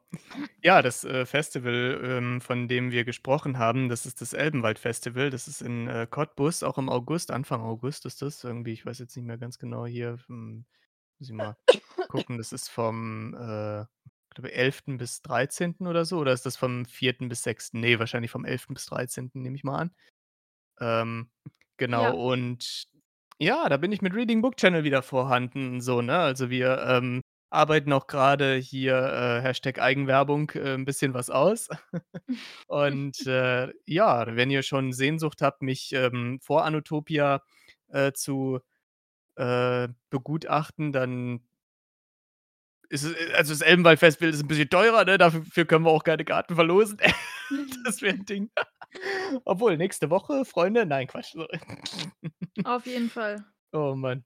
Ja, das, äh, Festival, ähm, von dem wir gesprochen haben, das ist das Elbenwald-Festival. Das ist in, äh, Cottbus, auch im August, Anfang August ist das irgendwie. Ich weiß jetzt nicht mehr ganz genau hier, hm, muss ich mal gucken. Das ist vom, äh, glaube 11. bis 13. oder so oder ist das vom 4. bis 6.? Ne, wahrscheinlich vom 11. bis 13. nehme ich mal an. Ähm, genau Ja. und ja, da bin ich mit Reading Book Channel wieder vorhanden so, ne? Also, wir, ähm, arbeiten auch grade hier, äh, Hashtag Eigenwerbung, äh, 'n bisschen was aus. *laughs* *laughs* Und, äh, ja, wenn ihr schon Sehnsucht habt, mich, ähm, vor Anotopia, äh, zu, äh, begutachten, dann ist es äh, also, das Elbenwald-Festival ist 'n bisschen teurer, ne? Dafür können wir auch keine Karten verlosen. *laughs* Das wäre 'n Ding. Obwohl, nächste Woche, Freunde nein, Quatsch. Auf jeden Fall. *laughs* Oh Mann.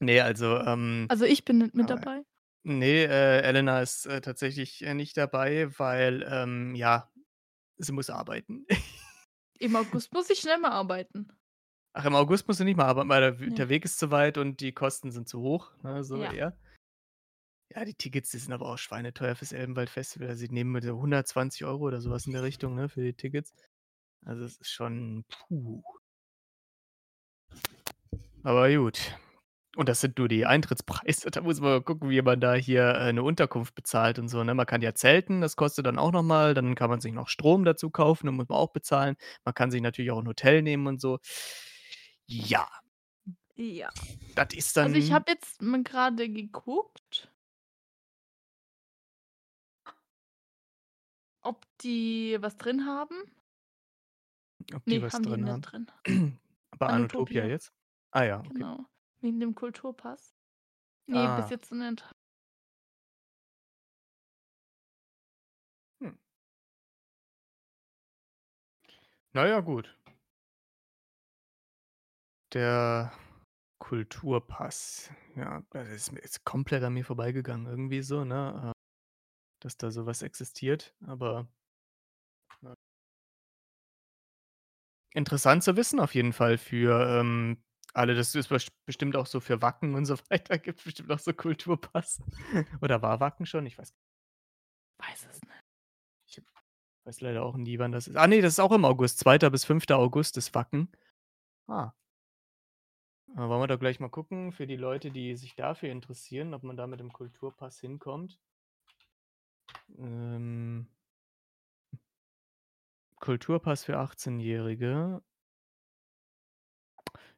Ne, also, ähm Also, ich bin nicht mit aber dabei. ne, äh, Elena ist, äh, tatsächlich, äh, nicht dabei, weil, ähm, ja, sie muss arbeiten. Im August muss ich nicht mehr arbeiten. Ach, im August musst du nicht mehr arbeiten, weil der W Ne. der Weg ist zu weit und die Kosten sind zu hoch, ne, so Ja. eher. Ja, die Tickets, die sind aber auch schweineteuer fürs Elbenwald-Festival. Also, die nehmen mit so 120 € oder so was in der Richtung, ne, für die Tickets. Also, es ist schon puh. Aber gut. Und das sind nur die Eintrittspreise. *laughs* Da muss man mal gucken, wie man da hier, äh, 'ne Unterkunft bezahlt und so, ne? Man kann ja zelten, das kostet dann auch noch mal. Dann kann man sich noch Strom dazu kaufen, den muss man auch bezahlen. Man kann sich natürlich auch 'n Hotel nehmen und so. Ja. Ja. Das ist Also, ich dann habe jetzt mal grade geguckt ob die was drin haben. Ob die Ne, was haben die drin nicht haben? drin. *clears throat* Bei Anotopia Anotopia. jetzt? Ah ja, okay. Genau, wegen dem Kulturpass. Ne, bis Ah. jetzt nicht. Hm. Na ja, gut. Der Kulturpass. Ja, das ist jetzt komplett an mir vorbeigegangen irgendwie so, ne, dass da so was existiert, aber ja. Interessant zu wissen auf jeden Fall für, ähm, alle. Das ist best bestimmt auch so für Wacken und so *laughs* weiter gibt's bestimmt auch so Kulturpass. *laughs* Oder war Wacken schon? Ich weiß Weiß es nicht. Ich weiß leider auch nie, wann das ist. Ah ne, das ist auch im August. 2. bis 5. August ist Wacken. Ah. Äh, wollen wir doch gleich mal gucken für die Leute, die sich dafür interessieren, ob man da mit dem Kulturpass hinkommt. Ähm Kulturpass für Achtzehnjährige.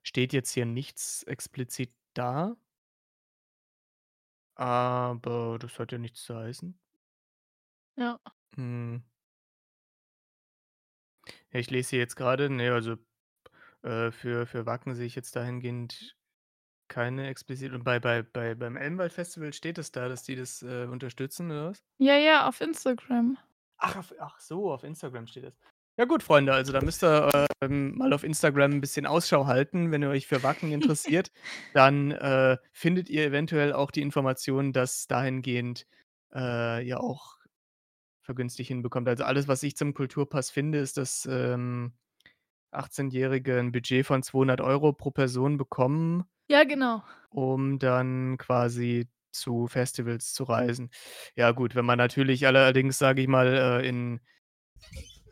Steht jetzt hier nichts explizit da. Aber das hat ja nichts zu heißen. Ja. Hm. Ja, ich lese hier jetzt grade, ne, also, äh, für für Wacken sehe ich jetzt dahingehend keine explizit und bei bei bei beim Elbenwald-Festival steht es da, dass die das, äh, unterstützen oder was? Ja, ja, auf Instagram. Ach, auf ach so, auf Instagram steht das. Ja gut, Freunde, also da müsst ihr, ähm, mal auf Instagram 'n bisschen Ausschau halten, wenn ihr euch für Wacken *laughs* interessiert. Dann, äh, findet ihr eventuell auch die Informationen, dass dahingehend, äh, ihr auch vergünstigt hinbekommt. Also alles, was ich zum Kulturpass finde, ist, dass, ähm, 18-Jährige 'n Budget von 200 € pro Person bekommen Ja, genau. um dann quasi zu Festivals zu reisen. Ja gut, wenn man natürlich allerdings, sage ich mal, äh, in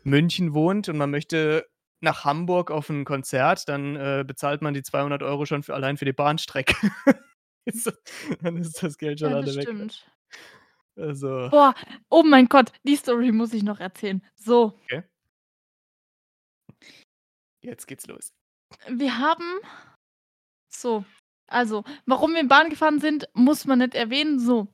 München wohnt und man möchte nach Hamburg auf 'n Konzert, dann, äh, bezahlt man die 200 € schon für allein für die Bahnstrecke. *laughs* Dann ist das Geld schon Ja, alle weg. stimmt. Also Boah, oh mein Gott, die Story muss ich noch erzählen. So Okay. Jetzt geht's los. Wir haben so, also, warum wir Bahn gefahren sind, muss man nicht erwähnen, so.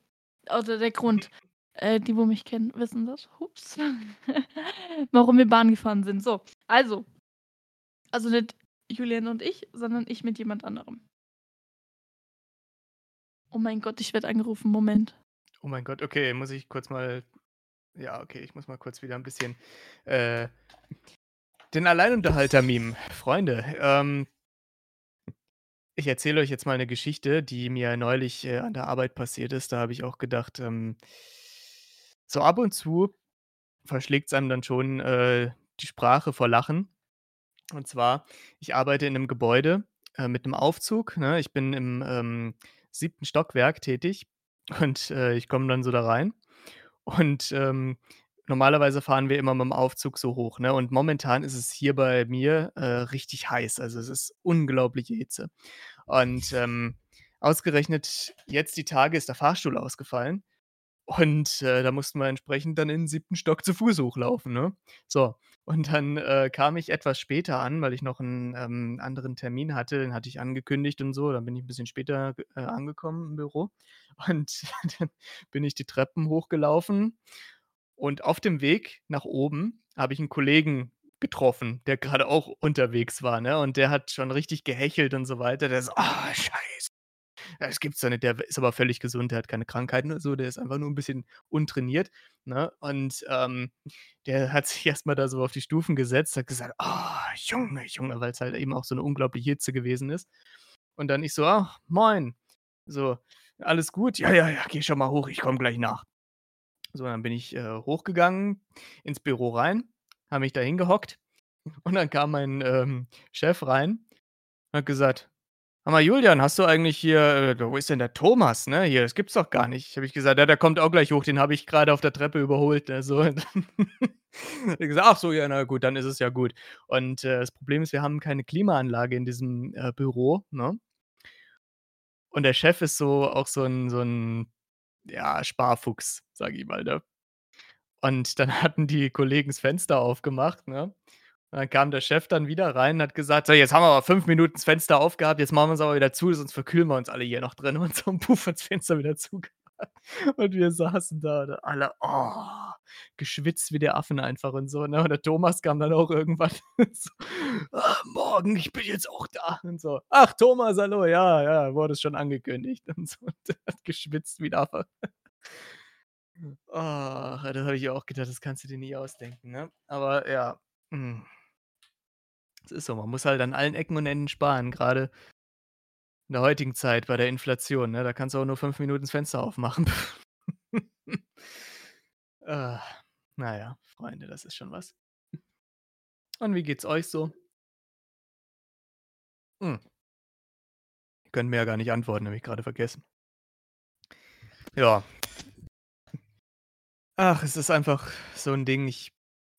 Oder der Grund. Äh, die, wo mich kennen, wissen das. Ups. *laughs* Warum wir Bahn gefahren sind. So, also also nicht Julian und ich, sondern ich mit jemand anderem. Oh mein Gott, ich werde angerufen. Moment. Oh mein Gott, okay, muss ich kurz mal ja, okay, ich muss mal kurz wieder 'n bisschen, äh, den Alleinunterhalter mimen. Freunde, ähm ich erzähle euch jetzt mal 'ne Geschichte, die mir neulich, äh, an der Arbeit passiert ist. Da habe ich auch gedacht, ähm so ab und zu verschlägt's einem dann schon, äh, die Sprache vor Lachen. Und zwar, ich arbeite in 'nem Gebäude, äh, mit 'nem Aufzug, ne? Ich bin im, ähm, 7. Stockwerk tätig und, äh, ich komme dann so da rein und, ähm, normalerweise fahren wir immer mit'm Aufzug so hoch, ne? Und momentan ist es hier bei mir, äh, richtig heiß. Also, es ist unglaubliche Hitze. Und, ähm, ausgerechnet jetzt die Tage ist der Fahrstuhl ausgefallen und, äh, da mussten wir entsprechend dann in 'n 7. Stock zu Fuß hochlaufen, ne? So, und dann, äh, kam ich etwas später an, weil ich noch 'n, ähm, anderen Termin hatte, den hatte ich angekündigt und so. Dann bin ich 'n bisschen später äh, angekommen im Büro und *laughs* dann bin ich die Treppen hochgelaufen und auf dem Weg nach oben habe ich 'n Kollegen getroffen, der grade auch unterwegs war, ne? Und der hat schon richtig gehechelt und so weiter. Der so: „Ah, Scheiße. Das gibt's doch nicht.“ Der ist aber völlig gesund, der hat keine Krankheiten oder so, der ist einfach nur 'n bisschen untrainiert, ne? Und, ähm, der hat sich *laughs* erst mal da so auf die Stufen gesetzt, hat gesagt: „Ah, Junge, Junge“, weil's halt eben auch so 'ne unglaubliche Hitze gewesen ist. Und dann ich so: „Ach, moin.“ So: „Alles gut?“ „Ja, ja, ja, geh schon mal hoch, ich komme gleich nach.“ So, dann bin ich, äh, hochgegangen ins Büro rein, habe mich da hingehockt *laughs* und dann kam mein, ähm, Chef rein und hat gesagt: „Sag mal, Julian, hast du eigentlich hier äh, wo ist denn der Thomas, ne, hier? Das gibt's doch gar nicht.“ Habe ich gesagt: „Ja, der kommt auch gleich hoch, den habe ich grade auf der Treppe überholt“, ne, so. *laughs* Hat er gesagt: „Ach so, ja, na gut, dann ist es ja gut.“ Und, äh, das Problem ist, wir haben keine Klimaanlage in diesem, äh, Büro, ne? Und der Chef ist so auch so 'n so 'n, ja, Sparfuchs, sage ich mal, ne? Und dann *laughs* hatten die Kollegen das Fenster aufgemacht, ne? Und dann kam der Chef dann wieder rein und hat gesagt: „So, jetzt haben wir aber 5 Minuten das Fenster aufgehabt, jetzt machen wir's aber wieder zu, sonst verkühlen wir uns alle hier noch drin“ *laughs* und so und puff das Fenster wieder zugemacht. Und wir saßen da, ne, alle, oh, geschwitzt wie die Affen einfach und so, ne? Und der Thomas kam dann auch irgendwann *laughs* so: „Ah, morgen, ich bin jetzt auch da“ und so. „Ach, Thomas, hallo, ja, ja, wurdest schon angekündigt“ und so. *laughs* Und der hat geschwitzt wie 'n Affe. Ach, da habe ich auch gedacht, das kannst du dir nie ausdenken, ne? Aber ja, hm. Es ist so, man muss halt an allen Ecken und Enden sparen, grade in der heutigen Zeit bei der Inflation, ne? Da kannst du auch nur 5 Minuten das Fenster aufmachen. *laughs* Ah, na ja, Freunde, das ist schon was. Und wie geht's euch so? Hm. Ihr könnt mir ja gar nicht antworten, habe ich grade vergessen. Ja. Ach, es ist einfach so 'n Ding, ich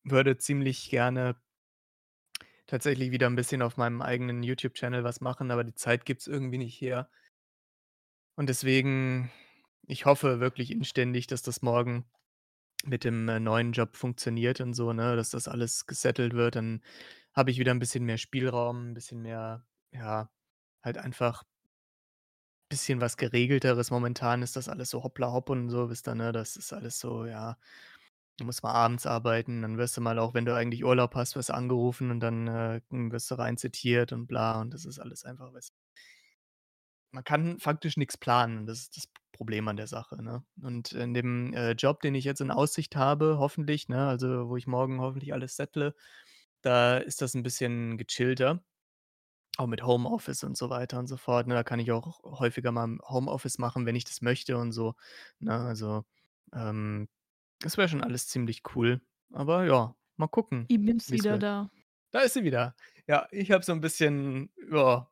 würde ziemlich gerne tatsächlich wieder 'n bisschen auf meinem eigenen YouTube-Channel was machen, aber die Zeit gibt's irgendwie nicht her. Und deswegen ich hoffe wirklich inständig, dass das morgen mit dem, äh, neuen Job funktioniert und so, ne, dass das alles gesettelt wird. Dann habe ich wieder 'n bisschen mehr Spielraum, 'n bisschen mehr ja, halt einfach bisschen was Geregelteres. Momentan ist das alles so hoppla hopp und so, wisst ihr, ne? Das ist alles so, ja du musst mal abends arbeiten, dann wirst du mal auch wenn du eigentlich Urlaub hast, wirst du angerufen und dann, äh, hm, wirst du rein zitiert und bla und das ist alles einfach was man kann faktisch nix planen. Das ist das Problem an der Sache, ne? Und in dem, äh, Job, den ich jetzt in Aussicht habe, hoffentlich, ne, also wo ich morgen hoffentlich alles settle, da ist das 'n bisschen gechillter. Auch mit Homeoffice und so weiter und so fort, ne? Da kann ich auch häufiger mal Homeoffice machen, wenn ich das möchte und so, ne? Also, ähm, das wäre schon alles ziemlich cool. Aber ja, mal gucken, BIM's wie's wieder wird. da. Da ist sie wieder. Ja, ich habe so 'n bisschen, ja,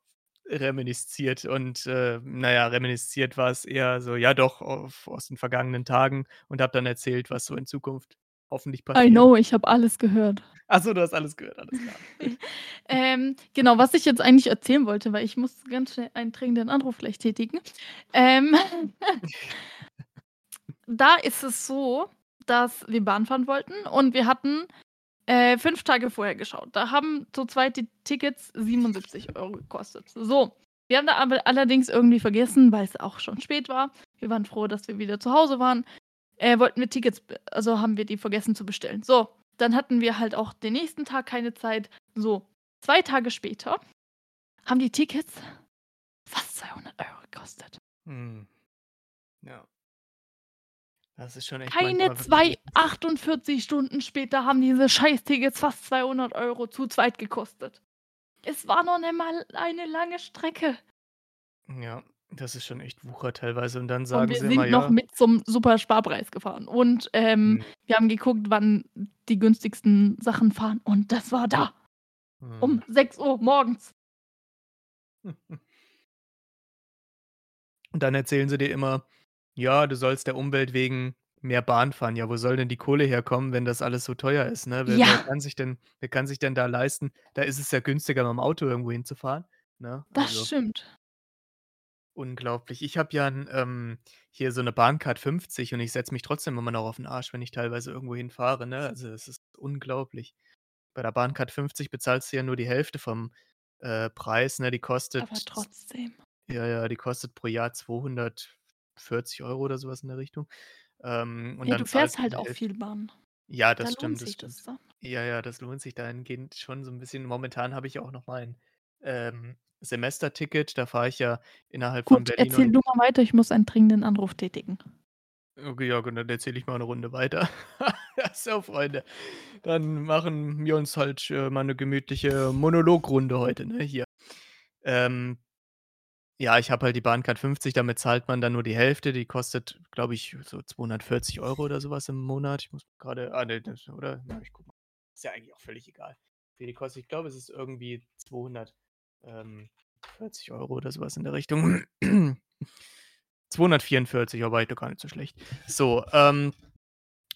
reminisziert und, äh, na ja, reminisziert war's eher so, ja doch, auf aus den vergangenen Tagen und habe dann erzählt, was so in Zukunft hoffentlich I passiert. know, ich habe alles gehört. Ach so, du hast alles gehört, alles klar. *laughs* Ähm, genau, was ich jetzt eigentlich erzählen wollte, weil ich muss ganz schnell einen dringenden Anruf gleich tätigen. Ähm, *laughs* da ist es so, dass wir Bahn fahren wollten und wir hatten, äh, 5 Tage vorher geschaut. Da haben zu zweit die Tickets 77 € gekostet. So, wir haben da aber allerdings irgendwie vergessen, weil's auch schon spät war. Wir waren froh, dass wir wieder zu Hause waren. Äh, wollten wir Tickets also haben wir die vergessen zu bestellen. So, dann hatten wir halt auch den nächsten Tag keine Zeit. So, 2 Tage später haben die Tickets fast 200 € gekostet. Mhm. Ja. Das ist schon echt Keine zwei wirklich 48 Stunden später haben diese Scheiß-Tickets fast 200 € zu zweit gekostet. Es war noch nicht mal eine lange Strecke. Ja, das ist schon echt Wucher teilweise und dann Und sagen wir sie immer, sind noch ja mit zum Super-Sparpreis gefahren und, ähm, Mhm. wir haben geguckt, wann die günstigsten Sachen fahren und das war da. Mhm. Um 6:00 morgens. *laughs* Und dann erzählen sie dir immer: „Ja, du sollst der Umwelt wegen mehr Bahn fahren.“ Ja, wo soll denn die Kohle herkommen, wenn das alles so teuer ist, ne? Wer wer Ja. kann sich denn wer kann sich denn da leisten da ist es ja günstiger, mit'm Auto irgendwo hinzufahren, ne? Das Also stimmt. unglaublich. Ich habe ja 'n ähm, hier so 'ne Bahncard 50 und ich setze mich trotzdem immer noch auf 'n Arsch, wenn ich teilweise irgendwo hinfahre, ne? Also, es ist unglaublich. Bei der Bahncard 50 bezahlst du ja nur die Hälfte vom, äh, Preis, ne? Die kostet Aber trotzdem. ja, ja, die kostet pro Jahr 240 € oder so was in der Richtung. Ähm, und Hey, dann du fährst halt auch viel Bahn. Ja, Da das lohnt stimmt, das sich das stimmt. dann. Ja, ja, das lohnt sich dahingehend schon so 'n bisschen. Momentan habe ich auch noch mein, ähm, Semesterticket. Da fahre ich ja innerhalb von Gut, Berlin erzähl du mal weiter, ich muss einen dringenden Anruf tätigen. Okay, ja, gut, dann erzähle ich mal 'ne Runde weiter. *laughs* So Freunde, dann machen wir uns halt, äh, mal 'ne gemütliche Monologrunde heute, ne, hier. Ähm, ja, ich habe halt die Bahncard 50, damit zahlt man dann nur die Hälfte. Die kostet, glaube ich, so 240 € oder so was im Monat. Ich muss grade ah, ne, das oder? Ja, ich gucke mal. Ist ja eigentlich auch völlig egal, wie die kostet. Ich glaube, es ist irgendwie 200 ähm, 40 € oder so was in der Richtung. *clears throat* 244, aber eigentlich doch gar nicht so schlecht. So, ähm,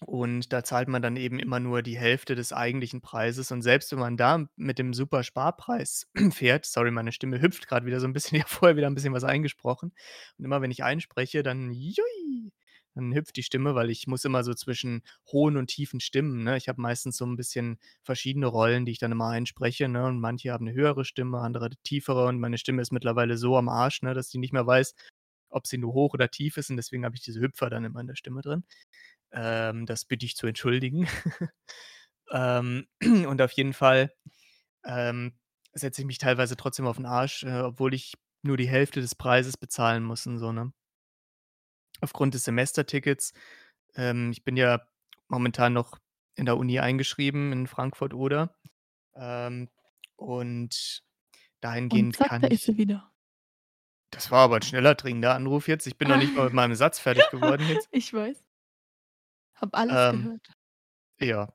und da zahlt man dann eben immer nur die Hälfte des eigentlichen Preises und selbst wenn man da mit dem Super-Sparpreis *clears throat* fährt sorry, meine Stimme hüpft grad wieder so 'n bisschen. *laughs* Ich habe vorher wieder 'n bisschen was eingesprochen. Und immer wenn ich einspreche, dann jui, dann hüpft die Stimme, weil ich muss immer so zwischen hohen und tiefen Stimmen, ne? Ich habe meistens so 'n bisschen verschiedene Rollen, die ich dann immer einspreche, ne? Und manche haben 'ne höhere Stimme, andere 'ne tiefere und meine Stimme ist mittlerweile so am Arsch, ne, dass sie nicht mehr weiß, ob sie nur hoch oder tief ist und deswegen habe ich diese Hüpfer dann immer in der Stimme drin. Ähm, das bitte ich zu entschuldigen. *laughs* Ähm, *clears throat* und auf jeden Fall, ähm, setze ich mich teilweise trotzdem auf 'n Arsch, äh, obwohl ich nur die Hälfte des Preises bezahlen muss und so, ne? Aufgrund des Semestertickets ähm, ich bin ja momentan noch in der Uni eingeschrieben in Frankfurt-Oder. Ähm, und Und dahingehend zack, kann da ist ich sie wieder. Das war aber 'n schneller dringender Anruf jetzt. Ich bin noch nicht mal mit meinem Satz fertig *laughs* geworden jetzt. Ich weiß. Habe alles Ähm, gehört. ja.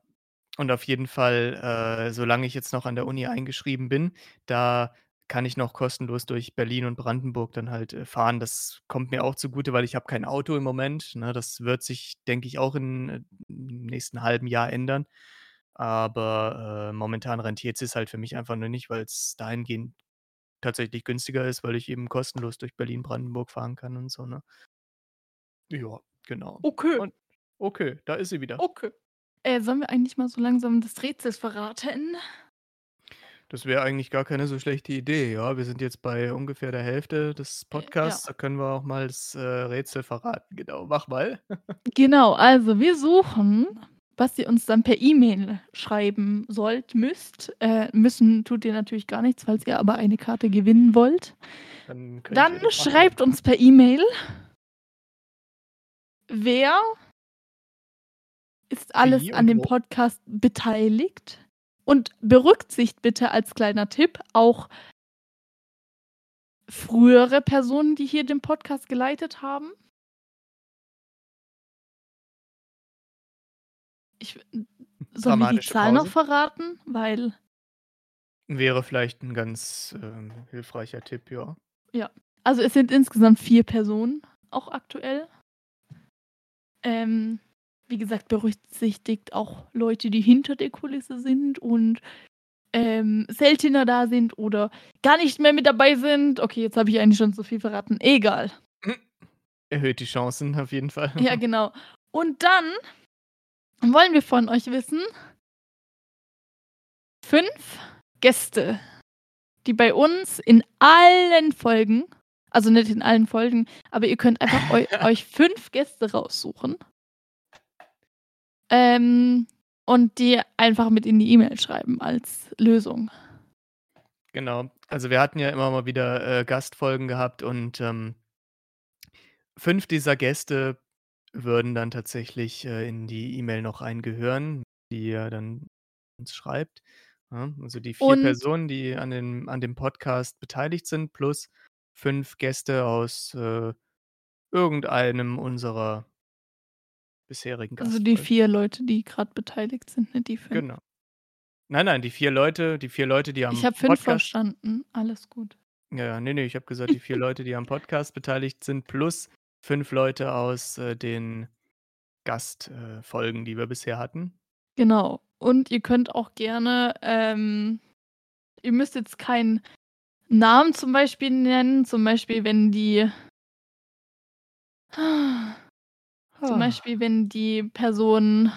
Und auf jeden Fall, äh, solange ich jetzt noch an der Uni eingeschrieben bin, da kann ich noch kostenlos durch Berlin und Brandenburg dann halt, äh, fahren. Das kommt mir auch zugute, weil ich habe kein Auto im Moment, ne? Das wird sich, denke ich, auch in, äh, im nächsten halben Jahr ändern. Aber, äh, momentan rentiert sich's halt für mich einfach nur nicht, weil's dahingehend tatsächlich günstiger ist, weil ich eben kostenlos durch Berlin, Brandenburg fahren kann und so, ne? Ja, genau. Okay. Und okay, da ist sie wieder. Okay. Äh, sollen wir eigentlich mal so langsam des Rätsels verraten? Das wäre eigentlich gar keine so schlechte Idee, ja. Wir sind jetzt bei ungefähr der Hälfte des Äh, Podcasts. ja. Da können wir auch mal das, äh, Rätsel verraten. Genau, mach mal. *laughs* Genau, also wir suchen, was ihr uns dann per E-Mail schreiben sollt müsst. Äh, müssen tut ihr natürlich gar nichts, falls ihr aber eine Karte gewinnen wollt. Dann Dann das schreibt uns per E-Mail wer ist alles an dem? Podcast beteiligt? Und berücksichtigt bitte als kleiner Tipp auch frühere Personen, die hier den Podcast geleitet haben. Ich w sollen wir die Zahl noch Pause. verraten? Weil Wäre vielleicht 'n ganz, ähm, hilfreicher Tipp, ja. Ja, also es sind insgesamt 4 Personen, auch aktuell. Ähm, wie gesagt, berücksichtigt auch Leute, die hinter der Kulisse sind und, ähm, seltener da sind oder gar nicht mehr mit dabei sind. Okay, jetzt habe ich eigentlich schon zu viel verraten. Egal. Erhöht die Chancen auf jeden Fall. Ja, *laughs* genau. Und dann wollen wir von euch wissen 5 Gäste, die bei uns in allen Folgen also nicht in allen Folgen, aber ihr könnt einfach eu *laughs* euch 5 Gäste raussuchen ähm, und die einfach mit in die E-Mail schreiben als Lösung. Genau. Also, wir hatten ja immer mal wieder, äh, Gastfolgen gehabt und, ähm 5 dieser Gäste würden dann tatsächlich, äh, in die E-Mail noch reingehören, die ihr dann uns schreibt, ne? Also, die 4 Und Personen, die an dem an dem Podcast beteiligt sind, plus 5 Gäste aus, äh, irgendeinem unserer bisherigen Also die Gastfolgen. 4 Leute, die grad beteiligt sind, nicht die 5. Genau. Nein, nein, die 4 Leute die 4 Leute, die Ich am habe 5 Podcast verstanden. Alles gut. Ja, ja, ne, ne, ich habe gesagt, die 4 *laughs* Leute, die am Podcast beteiligt sind, plus 5 Leute aus, äh, den Gast äh, die wir bisher hatten. Genau. Und ihr könnt auch gerne, ähm ihr müsst jetzt keinen Namen zum Beispiel nennen, zum Beispiel, wenn die zum Beispiel, wenn die Person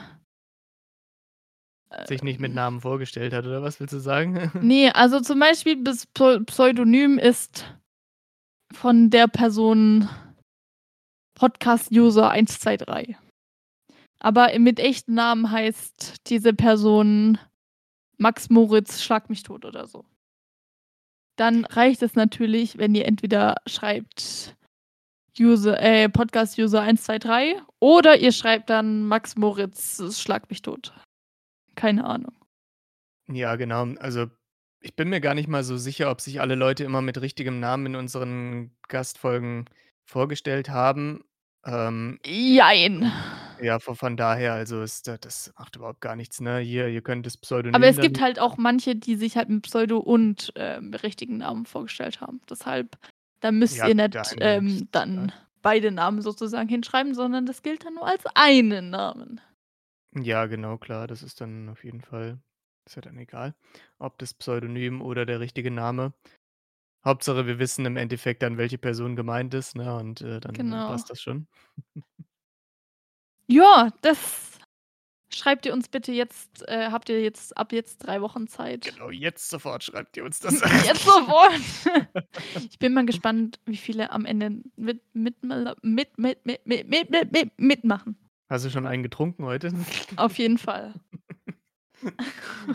Sich nicht mit ähm Namen vorgestellt hat, oder was willst du sagen? *laughs* Ne, also zum Beispiel das Pseu Pseudonym ist von der Person Podcast-User 123. Aber mit echten Namen heißt diese Person Max Moritz schlag mich tot oder so. Dann reicht es natürlich, wenn ihr entweder schreibt User äh, Podcast-User 123 oder ihr schreibt dann Max Moritz schlag mich tot. Keine Ahnung. Ja, genau. Also, ich bin mir gar nicht mal so sicher, ob sich alle Leute immer mit richtigem Namen in unseren Gastfolgen vorgestellt haben. Ähm Jein. Ja, vo von daher, also ist da das macht überhaupt gar nichts, ne? Hier, ihr könnt das Aber Pseudonym es gibt halt auch manche, die sich halt mit Pseudo und, ähm, richtigen Namen vorgestellt haben. Deshalb, da müsst Ja, ihr nicht, ähm, dann beide Namen sozusagen hinschreiben, sondern das gilt dann nur als einen Namen. Ja, genau, klar, das ist dann auf jeden Fall ist ja dann egal, ob das Pseudonym oder der richtige Name. Hauptsache, wir wissen im Endeffekt dann, welche Person gemeint ist, ne, und, äh, dann, Genau. passt das schon. Ja, das schreibt ihr uns bitte jetzt äh, habt ihr jetzt ab jetzt 3 Wochen Zeit. Genau, jetzt sofort schreibt ihr uns das. *laughs* Jetzt sofort. *laughs* Ich bin mal gespannt, wie viele am Ende mit mit mit mit mit mit mit mit mitmachen. Hast du schon einen getrunken heute? Auf jeden Fall. *laughs*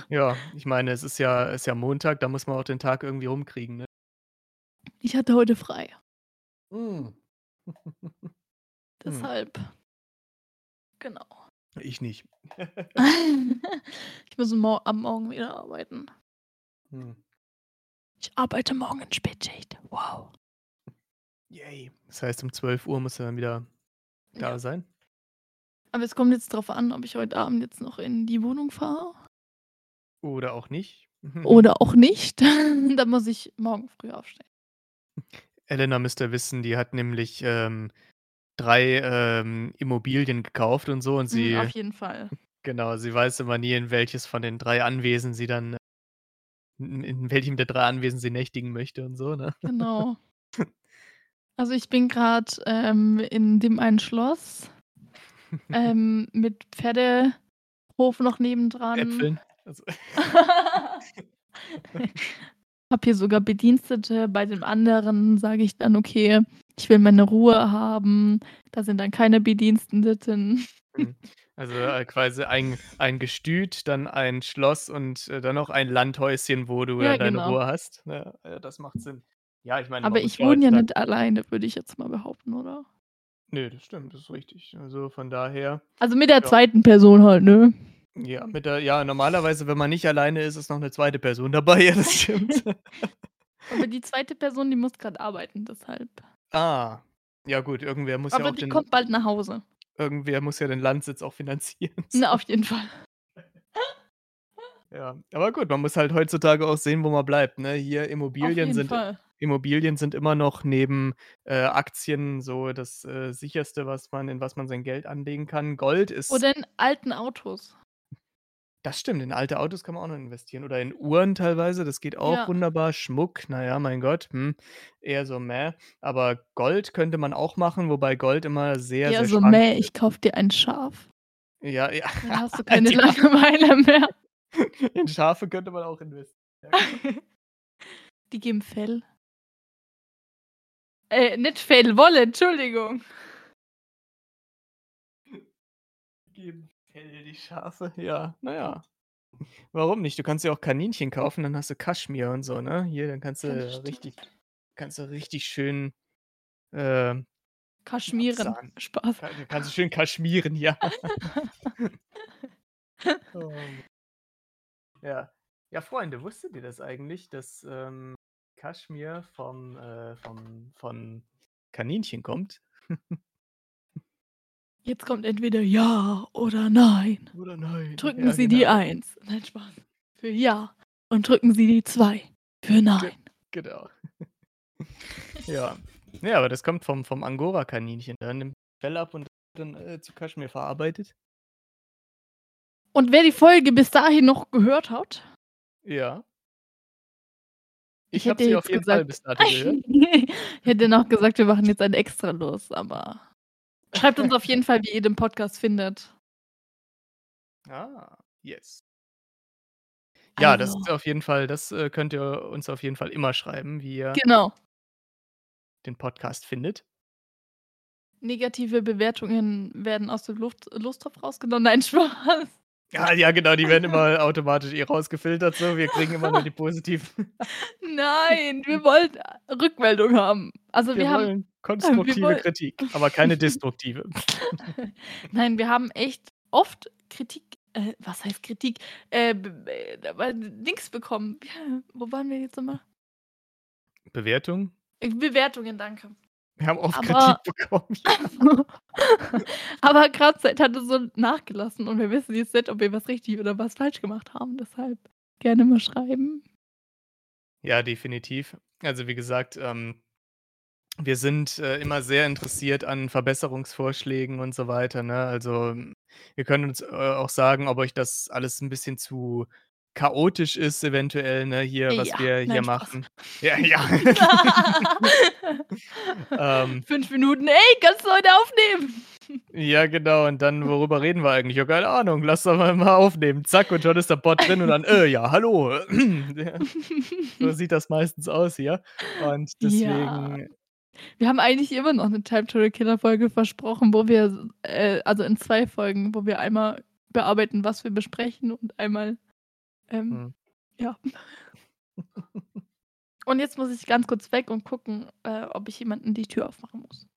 Ja, ich meine, es ist ja ist ja Montag, da muss man auch den Tag irgendwie rumkriegen, ne? Ich hatte heute frei. Hm. Hm. Deshalb. Genau. Ich nicht. *laughs* Ich muss mo ab morgen wieder arbeiten. Hm. Ich arbeite morgen in Spätschicht. Wow. Yay. Das heißt, um 12:00 musst du dann wieder da Ja. sein? Aber es kommt jetzt drauf an, ob ich heute Abend jetzt noch in die Wohnung fahre Oder auch nicht. oder auch nicht. *laughs* Dann muss ich morgen früh aufstehen. Elena müsste wissen, die hat nämlich, ähm, 3, ähm, Immobilien gekauft und so und Mhm, sie auf jeden Fall. genau, sie weiß immer nie, in welches von den 3 Anwesen sie dann in in welchem der 3 Anwesen sie nächtigen möchte und so, ne? Genau. *laughs* Also, ich bin grad, ähm, in dem einen Schloss, ähm, mit Pferdehof noch nebendran. Äpfeln. Also *laughs* Habe hier sogar Bedienstete. Bei dem anderen sage ich dann: „Okay, ich will meine Ruhe haben.“ Da sind dann keine Bediensteten. Mhm. Also, äh, quasi ein ein Gestüt, dann ein Schloss und, äh, dann noch ein Landhäuschen, wo du Ja, dann deine genau. Ruhe hast. Ja, ja, das macht Sinn. Ja, ich meine, Aber ich ja wohne ja nicht alleine, würde ich jetzt mal behaupten, oder? Ne, das stimmt, das ist richtig. Also, von daher Also, mit der ja. 2. Person halt, ne? Ja, mit der ja, normalerweise, wenn man nicht alleine ist, ist noch 'ne 2. Person dabei, *laughs* ja, das stimmt. *laughs* Aber die 2. Person, die muss grad arbeiten, deshalb. Ah, ja gut, irgendwer muss ja Aber auch die den kommt bald nach Hause. irgendwer muss ja den Landsitz auch finanzieren, *laughs* Na, auf jeden Fall. Ja, aber gut, man muss halt heutzutage auch sehen, wo man bleibt, ne? Hier Immobilien sind Fall. Immobilien sind immer noch neben, äh, Aktien so das, äh, Sicherste, was man in was man sein Geld anlegen kann. Gold ist Oder in alten Autos. Das stimmt, in alte Autos kann man auch noch investieren oder in Uhren teilweise, das geht auch Ja. wunderbar. Schmuck, na ja, mein Gott, hm, eher so mäh. Aber Gold könnte man auch machen, wobei Gold immer sehr, Eher sehr so: schwankend „Mäh, ist. ich kaufe dir ein Schaf.“ Ja, ja. Dann hast du *laughs* keine Ja. Langeweile mehr. *laughs* In Schafe könnte man auch investieren, ja, genau. *laughs* Die geben Fell. Äh, nicht Fell, Wolle, Entschuldigung. Geben Fell, die Schafe, *laughs* ja, na ja. Warum nicht? Du kannst dir auch Kaninchen kaufen, dann hast du Kaschmir und so, ne? Hier, dann kannst Ja, du stimmt. richtig kannst du richtig schön, ähm Kaschmieren. Spaß. Ka kannst du schön kaschmieren, ja. *laughs* Oh. Ja. Ja, Freunde, wusstet ihr das eigentlich, dass, ähm, Kaschmir vom äh, vom von Kaninchen kommt? *laughs* Jetzt kommt entweder ja oder nein. Oder nein. Drücken Ja, Sie die genau. 1. Nein, Spaß. Für ja und drücken Sie die 2 für Ge nein. genau. *laughs* Ja. Ja, aber das kommt vom vom Angorakaninchen. Da nimmt Fell ab und dann, äh, zu Kaschmir verarbeitet. Und wer die Folge bis dahin noch gehört hat Ja. Ich Ich habe hätte sie auf jeden Fall gesagt bis dato gehört. *laughs* ich hätte noch gesagt, wir machen jetzt ein Extra los, aber schreibt uns auf jeden Fall, wie ihr den Podcast findet. Ah, yes. Ja, das Also ist auf jeden Fall das, äh, könnt ihr uns auf jeden Fall immer schreiben, wie ihr Genau. den Podcast findet. Negative Bewertungen werden aus dem Luft Lostopf rausgenommen. Nein, Spaß. Ja, ja, genau, die werden immer automatisch eh rausgefiltert so. Wir kriegen immer nur die positiven. Nein, wir wollen Rückmeldung haben. Also, Wir wir haben wollen *laughs* wir konstruktive woll Kritik, aber keine destruktive. *laughs* Nein, wir haben echt oft Kritik äh, was heißt Kritik? Äh, Dings bekommen. Wo waren wir jetzt noch mal? Bewertung? Äh, Bewertungen, danke. Wir haben oft Aber Kritik bekommen, *laughs* aber grad Zeit hat es so nachgelassen und wir wissen jetzt nicht, ob wir was richtig oder was falsch gemacht haben, deshalb gerne mal schreiben. Ja, definitiv. Also, wie gesagt, ähm, wir sind, äh, immer sehr interessiert an Verbesserungsvorschlägen und so weiter, ne? Also, ihr könnt uns, äh, auch sagen, ob euch das alles 'n bisschen zu chaotisch ist eventuell, ne, hier, was Ja, wir hier nein, Spaß. machen. Ja, ja. *laughs* Ähm 5 Minuten: „Ey, kannst du heute aufnehmen?“ Ja, genau. Und dann, worüber reden wir eigentlich? Ja, keine Ahnung, lass doch mal mal aufnehmen. Zack, und schon ist der Bot drin und dann: „Äh, ja, hallo.“ *clears throat* Ja, so *laughs* sieht das meistens aus hier. Und Ja. deswegen Wir haben eigentlich immer noch 'ne Time Travel Killer Folge versprochen, wo wir äh, also, in 2 Folgen, wo wir einmal bearbeiten, was wir besprechen und einmal, ähm, Mhm. ja. *laughs* Und jetzt muss ich ganz kurz weg und gucken, äh, ob ich jemanden die Tür aufmachen muss.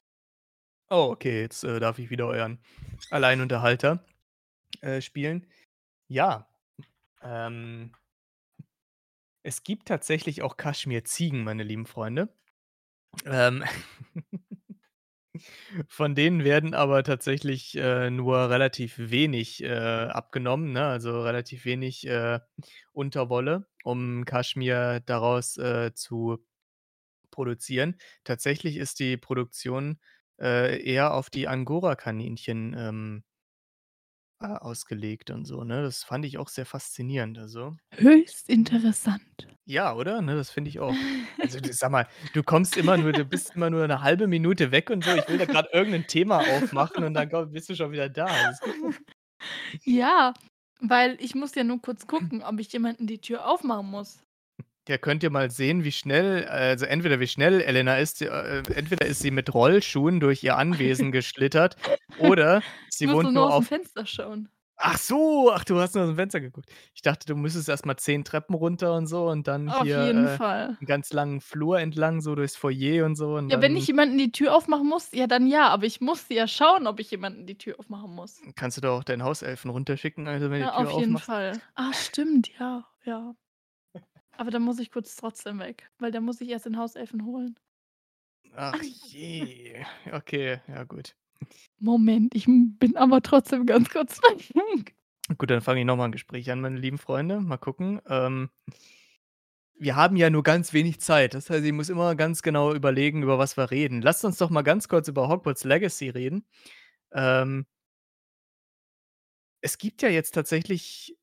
Oh, okay, jetzt, äh, darf ich wieder euren Alleinunterhalter, äh, spielen. Ja, ähm es gibt tatsächlich auch Kaschmir-Ziegen, meine lieben Freunde. Ähm, *laughs* von denen werden aber tatsächlich, äh, nur relativ wenig, äh, abgenommen, ne, also, relativ wenig, äh, Unterwolle, um Kaschmir daraus, äh, zu produzieren. Tatsächlich ist die Produktion, äh, eher auf die Angorakaninchen, ähm äh, ausgelegt und so, ne? Das fand ich auch sehr faszinierend, also Höchst interessant. Ja, oder? Ne, das finde ich auch. Also, du *laughs* sag mal, du kommst immer nur du bist immer nur 'ne 1/2 Minute weg und so. Ich will da grad irgend 'nen Thema aufmachen und dann komm bist du schon wieder da. Das. Ja, weil ich muss ja nur kurz gucken, ob ich jemanden die Tür aufmachen muss. Ja, könnt ihr mal sehen, wie schnell also, entweder wie schnell Elena ist, äh, entweder ist sie mit Rollschuhen durch ihr Anwesen *laughs* geschlittert oder sie wohnt nur nur auf Fenster schauen. Ach so, ach, du hast nur aus'm Fenster geguckt. Ich dachte, du müsstest erst mal 10 Treppen runter und so und dann Auf hier, jeden äh, Fall. 'n ganz langen Flur entlang, so durchs Foyer und so und Ja, wenn ich jemanden die Tür aufmachen muss, ja, dann ja, aber ich musste ja schauen, ob ich jemanden die Tür aufmachen muss. kannst du doch auch deinen Hauselfen runterschicken, also, wenn Ja, die Tür auf jeden aufmachst. Fall. Ah, stimmt, ja, ja. Aber dann muss ich kurz trotzdem weg, weil dann muss ich erst den Hauselfen holen. Ach je. Okay, ja gut. Moment, ich bin aber trotzdem ganz kurz weg. *laughs* Gut, dann fange ich noch mal 'n Gespräch an, meine lieben Freunde. Mal gucken. Ähm wir haben ja nur ganz wenig Zeit. Das heißt, ich muss immer ganz genau überlegen, über was wir reden. Lasst uns doch mal ganz kurz über Hogwarts Legacy reden. Ähm es gibt ja jetzt tatsächlich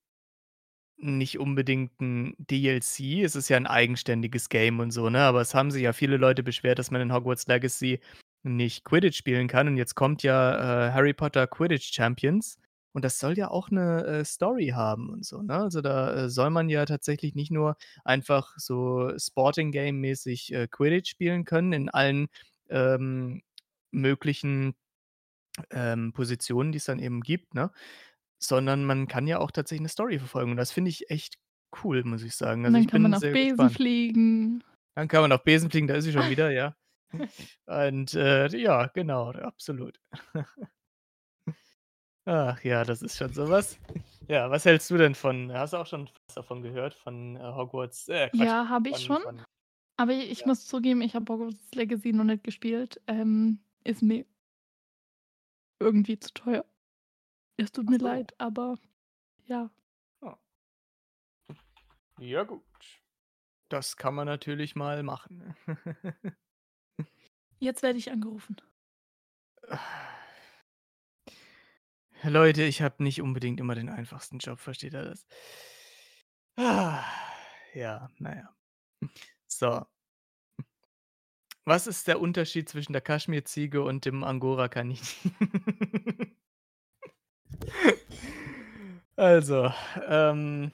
nicht unbedingt 'n DLC. Es ist ja 'n eigenständiges Game und so, ne? Aber es haben sich ja viele Leute beschwert, dass man in Hogwarts Legacy nicht Quidditch spielen kann. Und jetzt kommt ja, äh, Harry Potter Quidditch Champions und das soll ja auch 'ne, äh, Story haben und so, ne? Also, da, äh, soll man ja tatsächlich nicht nur einfach so Sporting Game mäßig, äh, Quidditch spielen können in allen, ähm, möglichen, ähm, Positionen, die's dann eben gibt, ne? Sondern man kann ja auch tatsächlich 'ne Story verfolgen und das finde ich echt cool, muss ich sagen. Also, dann ich kann man auf Besen gespannt. fliegen. Dann kann man auf Besen fliegen, da ist sie schon *laughs* wieder, ja. Und, äh, ja, genau, absolut. *laughs* Ach ja, das ist schon so was. Ja, was hältst du denn von hast du auch schon was davon gehört von, äh, Hogwarts äh, Quatsch, Ja, habe ich schon, von aber ich ja. muss zugeben, ich habe Hogwarts Legacy noch nicht gespielt. Ähm, ist mir irgendwie zu teuer. Es tut Ach mir so. leid, aber ja. Ah. Ja gut. Das kann man natürlich mal machen. *laughs* Jetzt werde ich angerufen. *sighs* Leute, ich habe nicht unbedingt immer den einfachsten Job, versteht ihr das? *sighs* Ja, na ja. So. Was ist der Unterschied zwischen der Kaschmirziege und dem Angorakaninchen? *laughs* *laughs* Also, ähm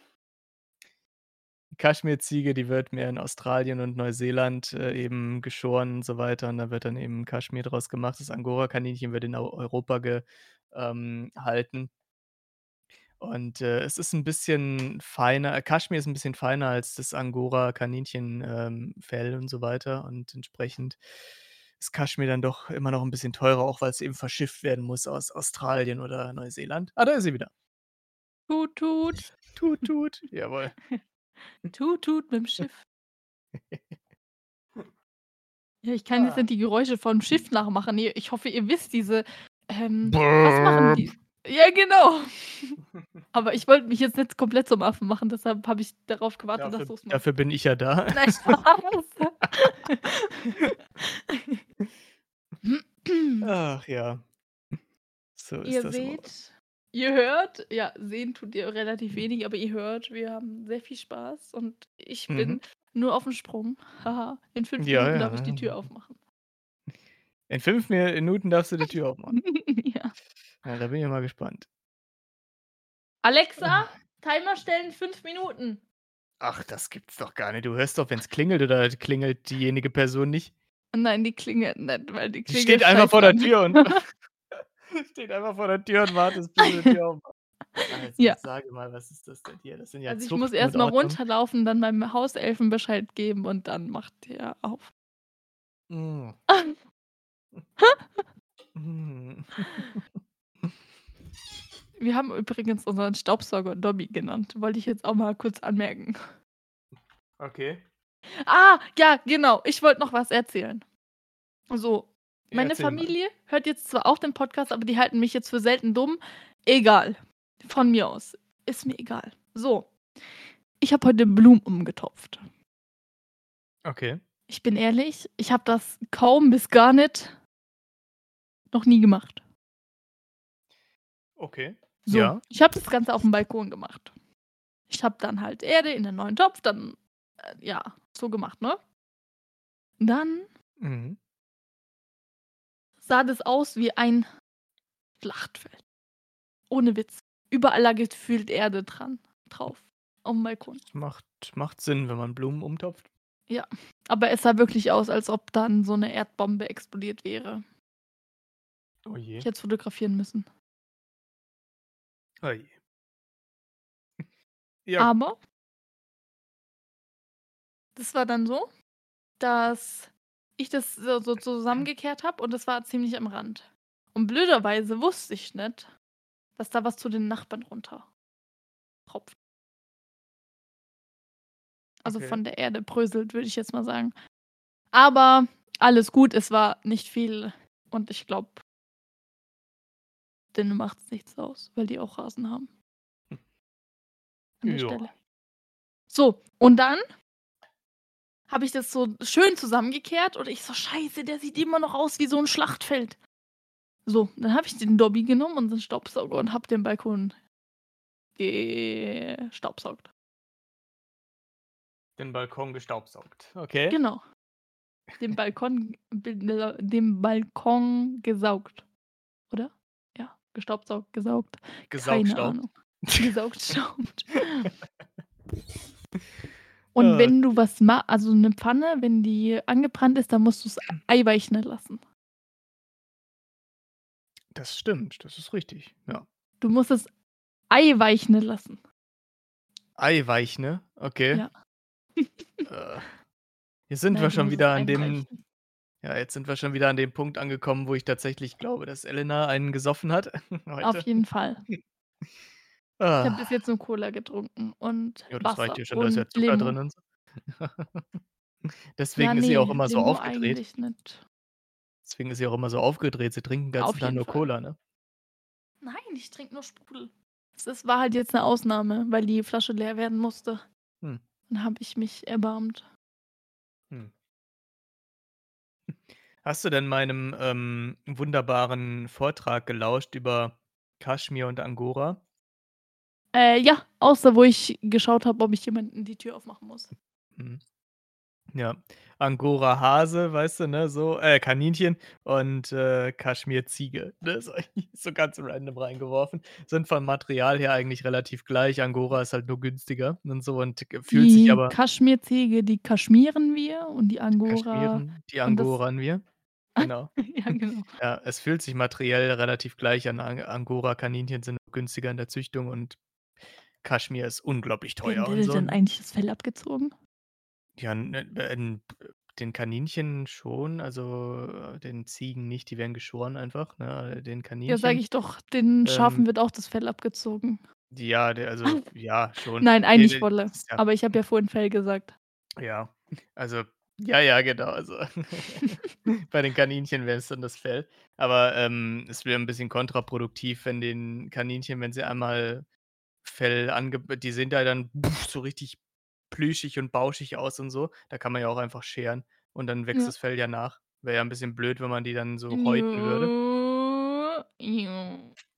Kaschmirziege, die wird mehr in Australien und Neuseeland, äh, eben geschoren und so weiter und da wird dann eben Kaschmir draus gemacht. Das Angorakaninchen wird in Eu Europa ge ähm. Und, äh, es ist 'n bisschen feiner Kaschmir ist 'n bisschen feiner als das Angorakaninchen, ähm, und so weiter und entsprechend ist Kaschmir dann doch immer noch 'n bisschen teurer, auch weil's eben verschifft werden muss aus Australien oder Neuseeland. Ah, da ist sie wieder. Tut, tut. Tut, tut, jawohl. *laughs* Tut, tut mit'm Schiff. *laughs* Ja, ich kann jetzt Ah. nicht die Geräusche vom Schiff nachmachen. Ich hoffe, ihr wisst diese ähm, was machen die? Ja, genau. Aber ich wollte mich jetzt nicht komplett zum Affen machen, deshalb habe ich darauf gewartet, dass Dafür du's machst. dafür bin ich ja da. Nein, Spaß. Ach ja. So ist Ihr das seht ihr hört ja, sehen tut ihr relativ wenig, aber ihr hört, wir haben sehr viel Spaß und ich Mhm. bin nur auf'm Sprung. Haha. In 5 Ja, Minuten ja, darf ich die Tür aufmachen. In 5 Minuten darfst du die Tür aufmachen. *laughs* Ja. Ja, da bin ich mal gespannt. Alexa, Timer stellen 5 Minuten. Ach, das gibt's doch gar nicht. Du hörst doch, wenn's klingelt oder klingelt diejenige Person nicht? Nein, die klingelt nicht, weil die Die Klingel steht einfach vor der. Tür und *laughs* *laughs* steht einfach vor der Tür und wartet, bis die Tür aufmachst. Also, Ja. sage mal, was ist das denn hier? Das sind ja Also, ich muss Zuchten erst und mal Ordnung. runterlaufen, dann meinem Hauselfen Bescheid geben und dann macht der auf. Hm. *laughs* Wir haben übrigens unseren Staubsauger Dobby genannt. Wollte ich jetzt auch mal kurz anmerken. Okay. Ah, ja, genau. Ich wollte noch was erzählen. So, meine erzähl mal. Familie hört jetzt zwar auch den Podcast, aber die halten mich jetzt für selten dumm. Egal. Von mir aus. Ist mir egal. So. Ich habe heute Blumen umgetopft. Okay. Ich bin ehrlich, ich habe das kaum bis gar nicht noch nie gemacht. Okay. So, Ja. ich habe das Ganze auf'm Balkon gemacht. Ich habe dann halt Erde in den neuen Topf, dann, äh, ja, so gemacht, ne? Dann Mhm. sah das aus wie ein Schlachtfeld. Ohne Witz. Überall lag gefühlt Erde dran drauf auf'm Balkon. Das macht macht Sinn, wenn man Blumen umtopft. Ja, aber es sah wirklich aus, als ob dann so 'ne Erdbombe explodiert wäre. Oh je. Ich hätte es fotografieren müssen. Oh je. *laughs* Ja. Aber das war dann so, dass ich das so so zusammengekehrt habe und das war ziemlich am Rand. Und blöderweise wusste ich nicht, dass da was zu den Nachbarn runter tropft. Also, Okay. von der Erde bröselt, würde ich jetzt mal sagen. Aber alles gut, es war nicht viel und ich glaube denen macht's nichts aus, weil die auch Rasen haben. An der Ja. Stelle. So, und dann habe ich das so schön zusammengekehrt und ich so: „Scheiße, der sieht immer noch aus wie so 'n Schlachtfeld.“ So, dann habe ich den Dobby genommen und 'n Staubsauger und habe den Balkon gestaubsaugt. Den Balkon gestaubsaugt. Okay. Genau. Den Balkon den Balkon gesaugt, oder? Ja, gestaubsaugt, gesaugt. Keine Gesaugstaubt. Ahnung. Gesaugstaubt. *laughs* *laughs* Und Ah. wenn du was ma also 'ne Pfanne, wenn die angebrannt ist, dann musst du's eiweichen lassen. Das stimmt, das ist richtig, ja. Du musst es eiweichen lassen. Eiweichne, okay. Ja. Äh, jetzt sind Nein, wir du schon es wieder an dem ja, jetzt sind wir schon wieder an dem Punkt angekommen, wo ich tatsächlich glaube, dass Elena einen gesoffen hat *laughs* Auf heute. jeden Fall. *laughs* Ich habe Ah. bis jetzt nur Cola getrunken und Ja, das reicht Wasser dir schon, da ist ja Zucker Limo. drin und so. *laughs* Ja, Deswegen ist sie auch ne, immer so Limo aufgedreht. eigentlich nicht. Deswegen ist sie auch immer so aufgedreht. Sie trinkt 'n ganzen Auf Tag jeden nur Fall. Cola, ne? Nein, ich trinke nur Sprudel. Das war halt jetzt 'ne Ausnahme, weil die Flasche leer werden musste. Hm. Dann habe ich mich erbarmt. Hm. Hast du denn meinem, ähm, wunderbaren Vortrag gelauscht über Kaschmir und Angora? Äh, ja, außer wo ich geschaut habe, ob ich jemanden die Tür aufmachen muss. Mhm. Ja, Angora Hase, weißt du, ne, so äh, Kaninchen und, äh, Kaschmir Ziege, ne, so *laughs* so ganz random reingeworfen. Sind vom Material her eigentlich relativ gleich. Angora ist halt nur günstiger und so und fühlt sich Die aber Kaschmirziege, die kaschmieren wir und die Angora Kaschmiren, die Angoran wir. *laughs* Genau. ja, genau. Ja, es fühlt sich materiell relativ gleich an. Ang Angora-Kaninchen sind günstiger in der Züchtung und Kaschmir ist unglaublich teuer und denen so, denn eigentlich das Fell abgezogen? Ja, ähm, den Kaninchen schon, also, den Ziegen nicht, die werden geschoren einfach, ne? Den Ja, sage Kaninchen, ich doch, den Schafen ähm wird auch das Fell abgezogen. Ja, der also ja, schon. Nein, Ne, eigentlich Wolle. ja Aber ich habe ja vorhin Fell gesagt. Ja, also ja, ja, genau, also *laughs* bei den Kaninchen wäre es dann das Fell. Aber, ähm, es wäre 'n bisschen kontraproduktiv, wenn den Kaninchen, wenn sie einmal Fell angeb die sind ja dann so richtig plüschig und bauschig aus und so. Da kann man ja auch einfach scheren und dann wächst Ja. das Fell ja nach. Wäre ja 'n bisschen blöd, wenn man die dann so häuten würde.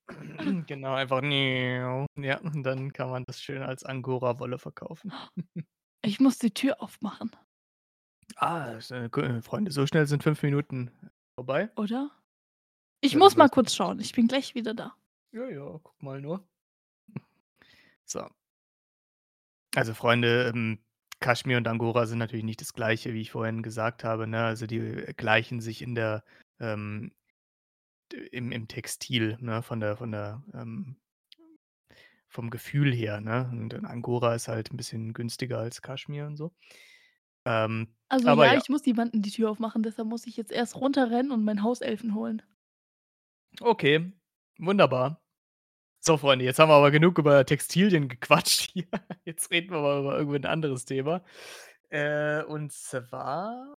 *clears throat* Genau, einfach ja, und dann kann man das schön als Angora-Wolle verkaufen. *laughs* Ich muss die Tür aufmachen. Ah, ist, äh, Freunde, so schnell sind 5 Minuten vorbei. Oder? Ich Ja, muss mal kurz schauen. Ich bin gleich wieder da. Ja, ja, guck mal nur. So. Also, Freunde, ähm, Kaschmir und Angora sind natürlich nicht das Gleiche, wie ich vorhin gesagt habe, ne? Also, die gleichen sich in der, ähm im im Textil, ne, von der von der, ähm vom Gefühl her, ne? Und Angora ist halt 'n bisschen günstiger als Kaschmir und so. Ähm, Also, ja, ja. ich muss jemanden die Tür aufmachen, deshalb muss ich jetzt erst runterrennen und meinen Hauselfen holen. Okay, wunderbar. So, Freunde, jetzt haben wir aber genug über Textilien gequatscht hier. *laughs* Jetzt reden wir mal über irgend 'n anderes Thema. Äh, und zwar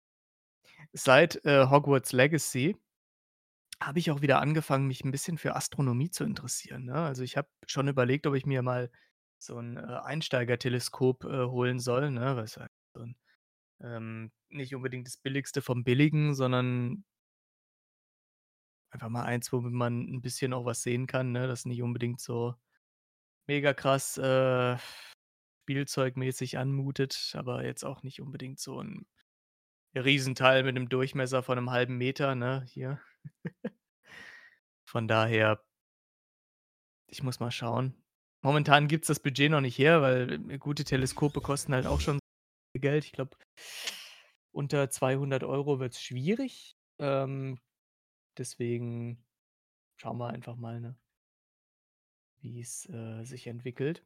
seit, äh, Hogwarts Legacy habe ich auch wieder angefangen, mich 'n bisschen für Astronomie zu interessieren, ne? Also, ich habe schon überlegt, ob ich mir mal so 'n, äh, Einsteigerteleskop, äh, holen soll, ne? Was halt so 'n ähm, nicht unbedingt das Billigste vom Billigen, sondern einfach mal eins, womit man 'n bisschen auch was sehen kann, ne? Das nicht unbedingt so mega krass, äh, spielzeugmäßig anmutet, aber jetzt auch nicht unbedingt so 'n Riesenteil mit 'nem Durchmesser von 'nem 1/2 Meter, ne, hier. *laughs* Von daher ich muss mal schauen. Momentan gibt's das Budget noch nicht her, weil, äh, gute Teleskope kosten halt auch schon Geld. Ich glaube, unter 200 € wird's schwierig. Ähm, deswegen schauen wir einfach mal, ne? Wie's, äh, sich entwickelt.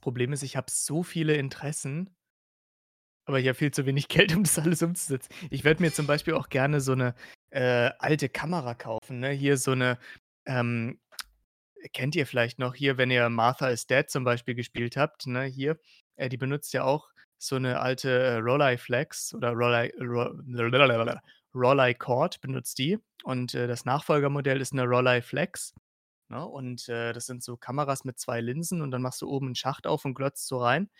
Problem ist, ich habe so viele Interessen aber ich habe viel zu wenig *laughs* Geld, um das alles umzusetzen. Ich würde mir zum Beispiel auch gerne so 'ne, äh, alte Kamera kaufen, ne? Hier so 'ne, ähm kennt ihr vielleicht noch hier, wenn ihr Martha is Dead zum Beispiel gespielt habt, ne, hier, äh, die benutzt ja auch so 'ne alte, äh, Rolleiflex oder Rollei Ro Rolleicord benutzt die und, äh, das Nachfolgermodell ist 'ne Rolleiflex, ne? Und, äh, das sind so Kameras mit 2 Linsen und dann machst du oben 'n Schacht auf und glotzt so rein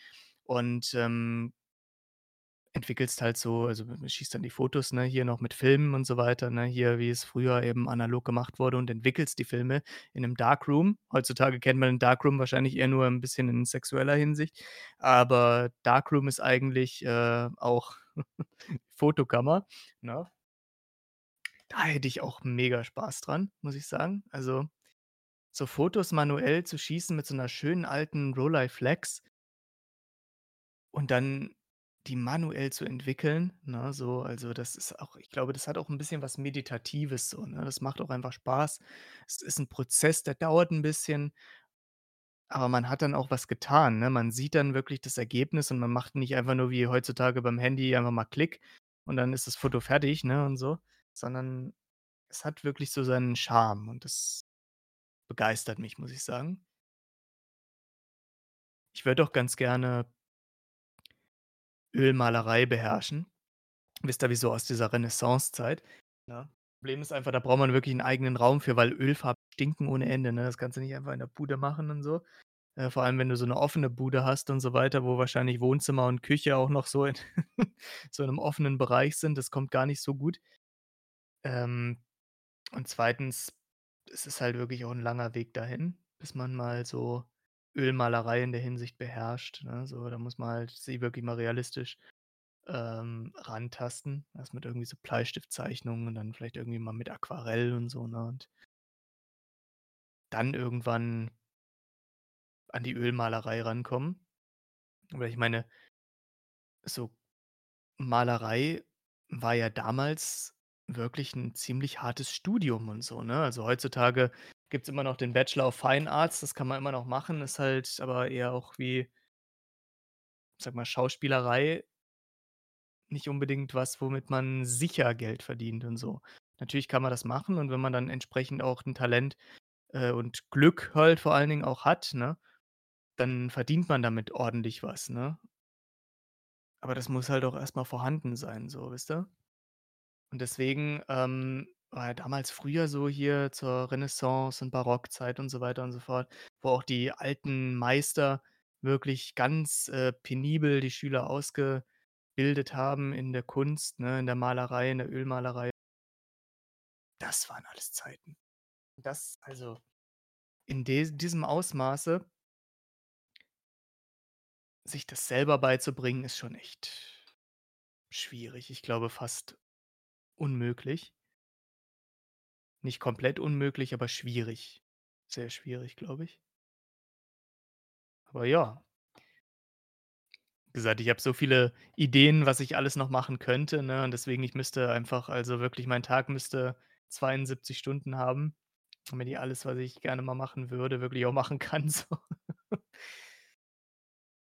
und, ähm entwickelst halt so also, schießt dann die Fotos, ne, hier noch mit Filmen und so weiter, ne, hier, wie es früher eben analog gemacht wurde und entwickelst die Filme in 'nem Darkroom. Heutzutage kennt man 'n Darkroom wahrscheinlich eher nur 'n bisschen in sexueller Hinsicht, aber Darkroom ist eigentlich, äh, auch *laughs* Fotokammer, ne? Da hätte ich auch mega Spaß dran, muss ich sagen. Also, so Fotos manuell zu schießen mit so 'ner schönen alten Rolleiflex und dann die manuell zu entwickeln, ne, so also, das ist auch ich glaube, das hat auch 'n bisschen was Meditatives so, ne? Das macht auch einfach Spaß. Es ist 'n Prozess, der dauert 'n bisschen aber man hat dann auch was getan, ne? Man sieht dann wirklich das Ergebnis und man macht nicht einfach nur wie heutzutage beim Handy einfach mal Klick und dann ist das Foto fertig, ne, und so, sondern es hat wirklich so seinen Charme und das begeistert mich, muss ich sagen. Ich würde auch ganz gerne Ölmalerei beherrschen. Wisst ihr, wie so aus dieser Renaissancezeit, ne? Problem ist einfach, da braucht man wirklich 'n eigenen Raum für, weil Ölfarben stinken ohne Ende, ne? Das kannst du nicht einfach in der Bude machen und so. Äh, vor allem, wenn du so 'ne offene Bude hast und so weiter, wo wahrscheinlich Wohnzimmer und Küche auch noch so in *laughs* so in 'nem offenen Bereich sind. Das kommt gar nicht so gut. Ähm, und 2. es ist halt wirklich auch 'n langer Weg dahin, bis man mal so Ölmalerei in der Hinsicht beherrscht, ne? So, da muss man halt sich wirklich mal realistisch, ähm, rantasten. Erst mit irgendwie so Bleistiftzeichnungen und dann vielleicht irgendwie mal mit Aquarell und so, ne, und dann irgendwann an die Ölmalerei rankommen. Weil ich meine so Malerei war ja damals wirklich 'n ziemlich hartes Studium und so, ne? Also, heutzutage gibt's immer noch den Bachelor of Fine Arts, das kann man immer noch machen, ist halt aber eher auch wie sage mal, Schauspielerei nicht unbedingt was, womit man sicher Geld verdient und so. Natürlich kann man das machen und wenn man dann entsprechend auch 'n Talent, äh, und Glück halt vor allen Dingen auch hat, ne, dann verdient man damit ordentlich was, ne? Aber das muss halt auch erst mal vorhanden sein so, wisst ihr? Und deswegen, ähm, war ja damals früher so hier zur Renaissance und Barockzeit und so weiter und so fort, wo auch die alten Meister wirklich ganz, äh, penibel die Schüler ausgebildet haben in der Kunst, ne, in der Malerei, in der Ölmalerei. Das waren alles Zeiten. Das also, in diesem Ausmaße sich das selber beizubringen, ist schon echt schwierig. Ich glaube, fast unmöglich. Nicht komplett unmöglich, aber schwierig. Sehr schwierig, glaube ich. Aber ja. Wie gesagt, ich habe so viele Ideen, was ich alles noch machen könnte, ne, und deswegen ich müsste einfach also, wirklich mein Tag müsste 72 Stunden haben, damit ich alles, was ich gerne mal machen würde, wirklich auch machen kann, *laughs* so.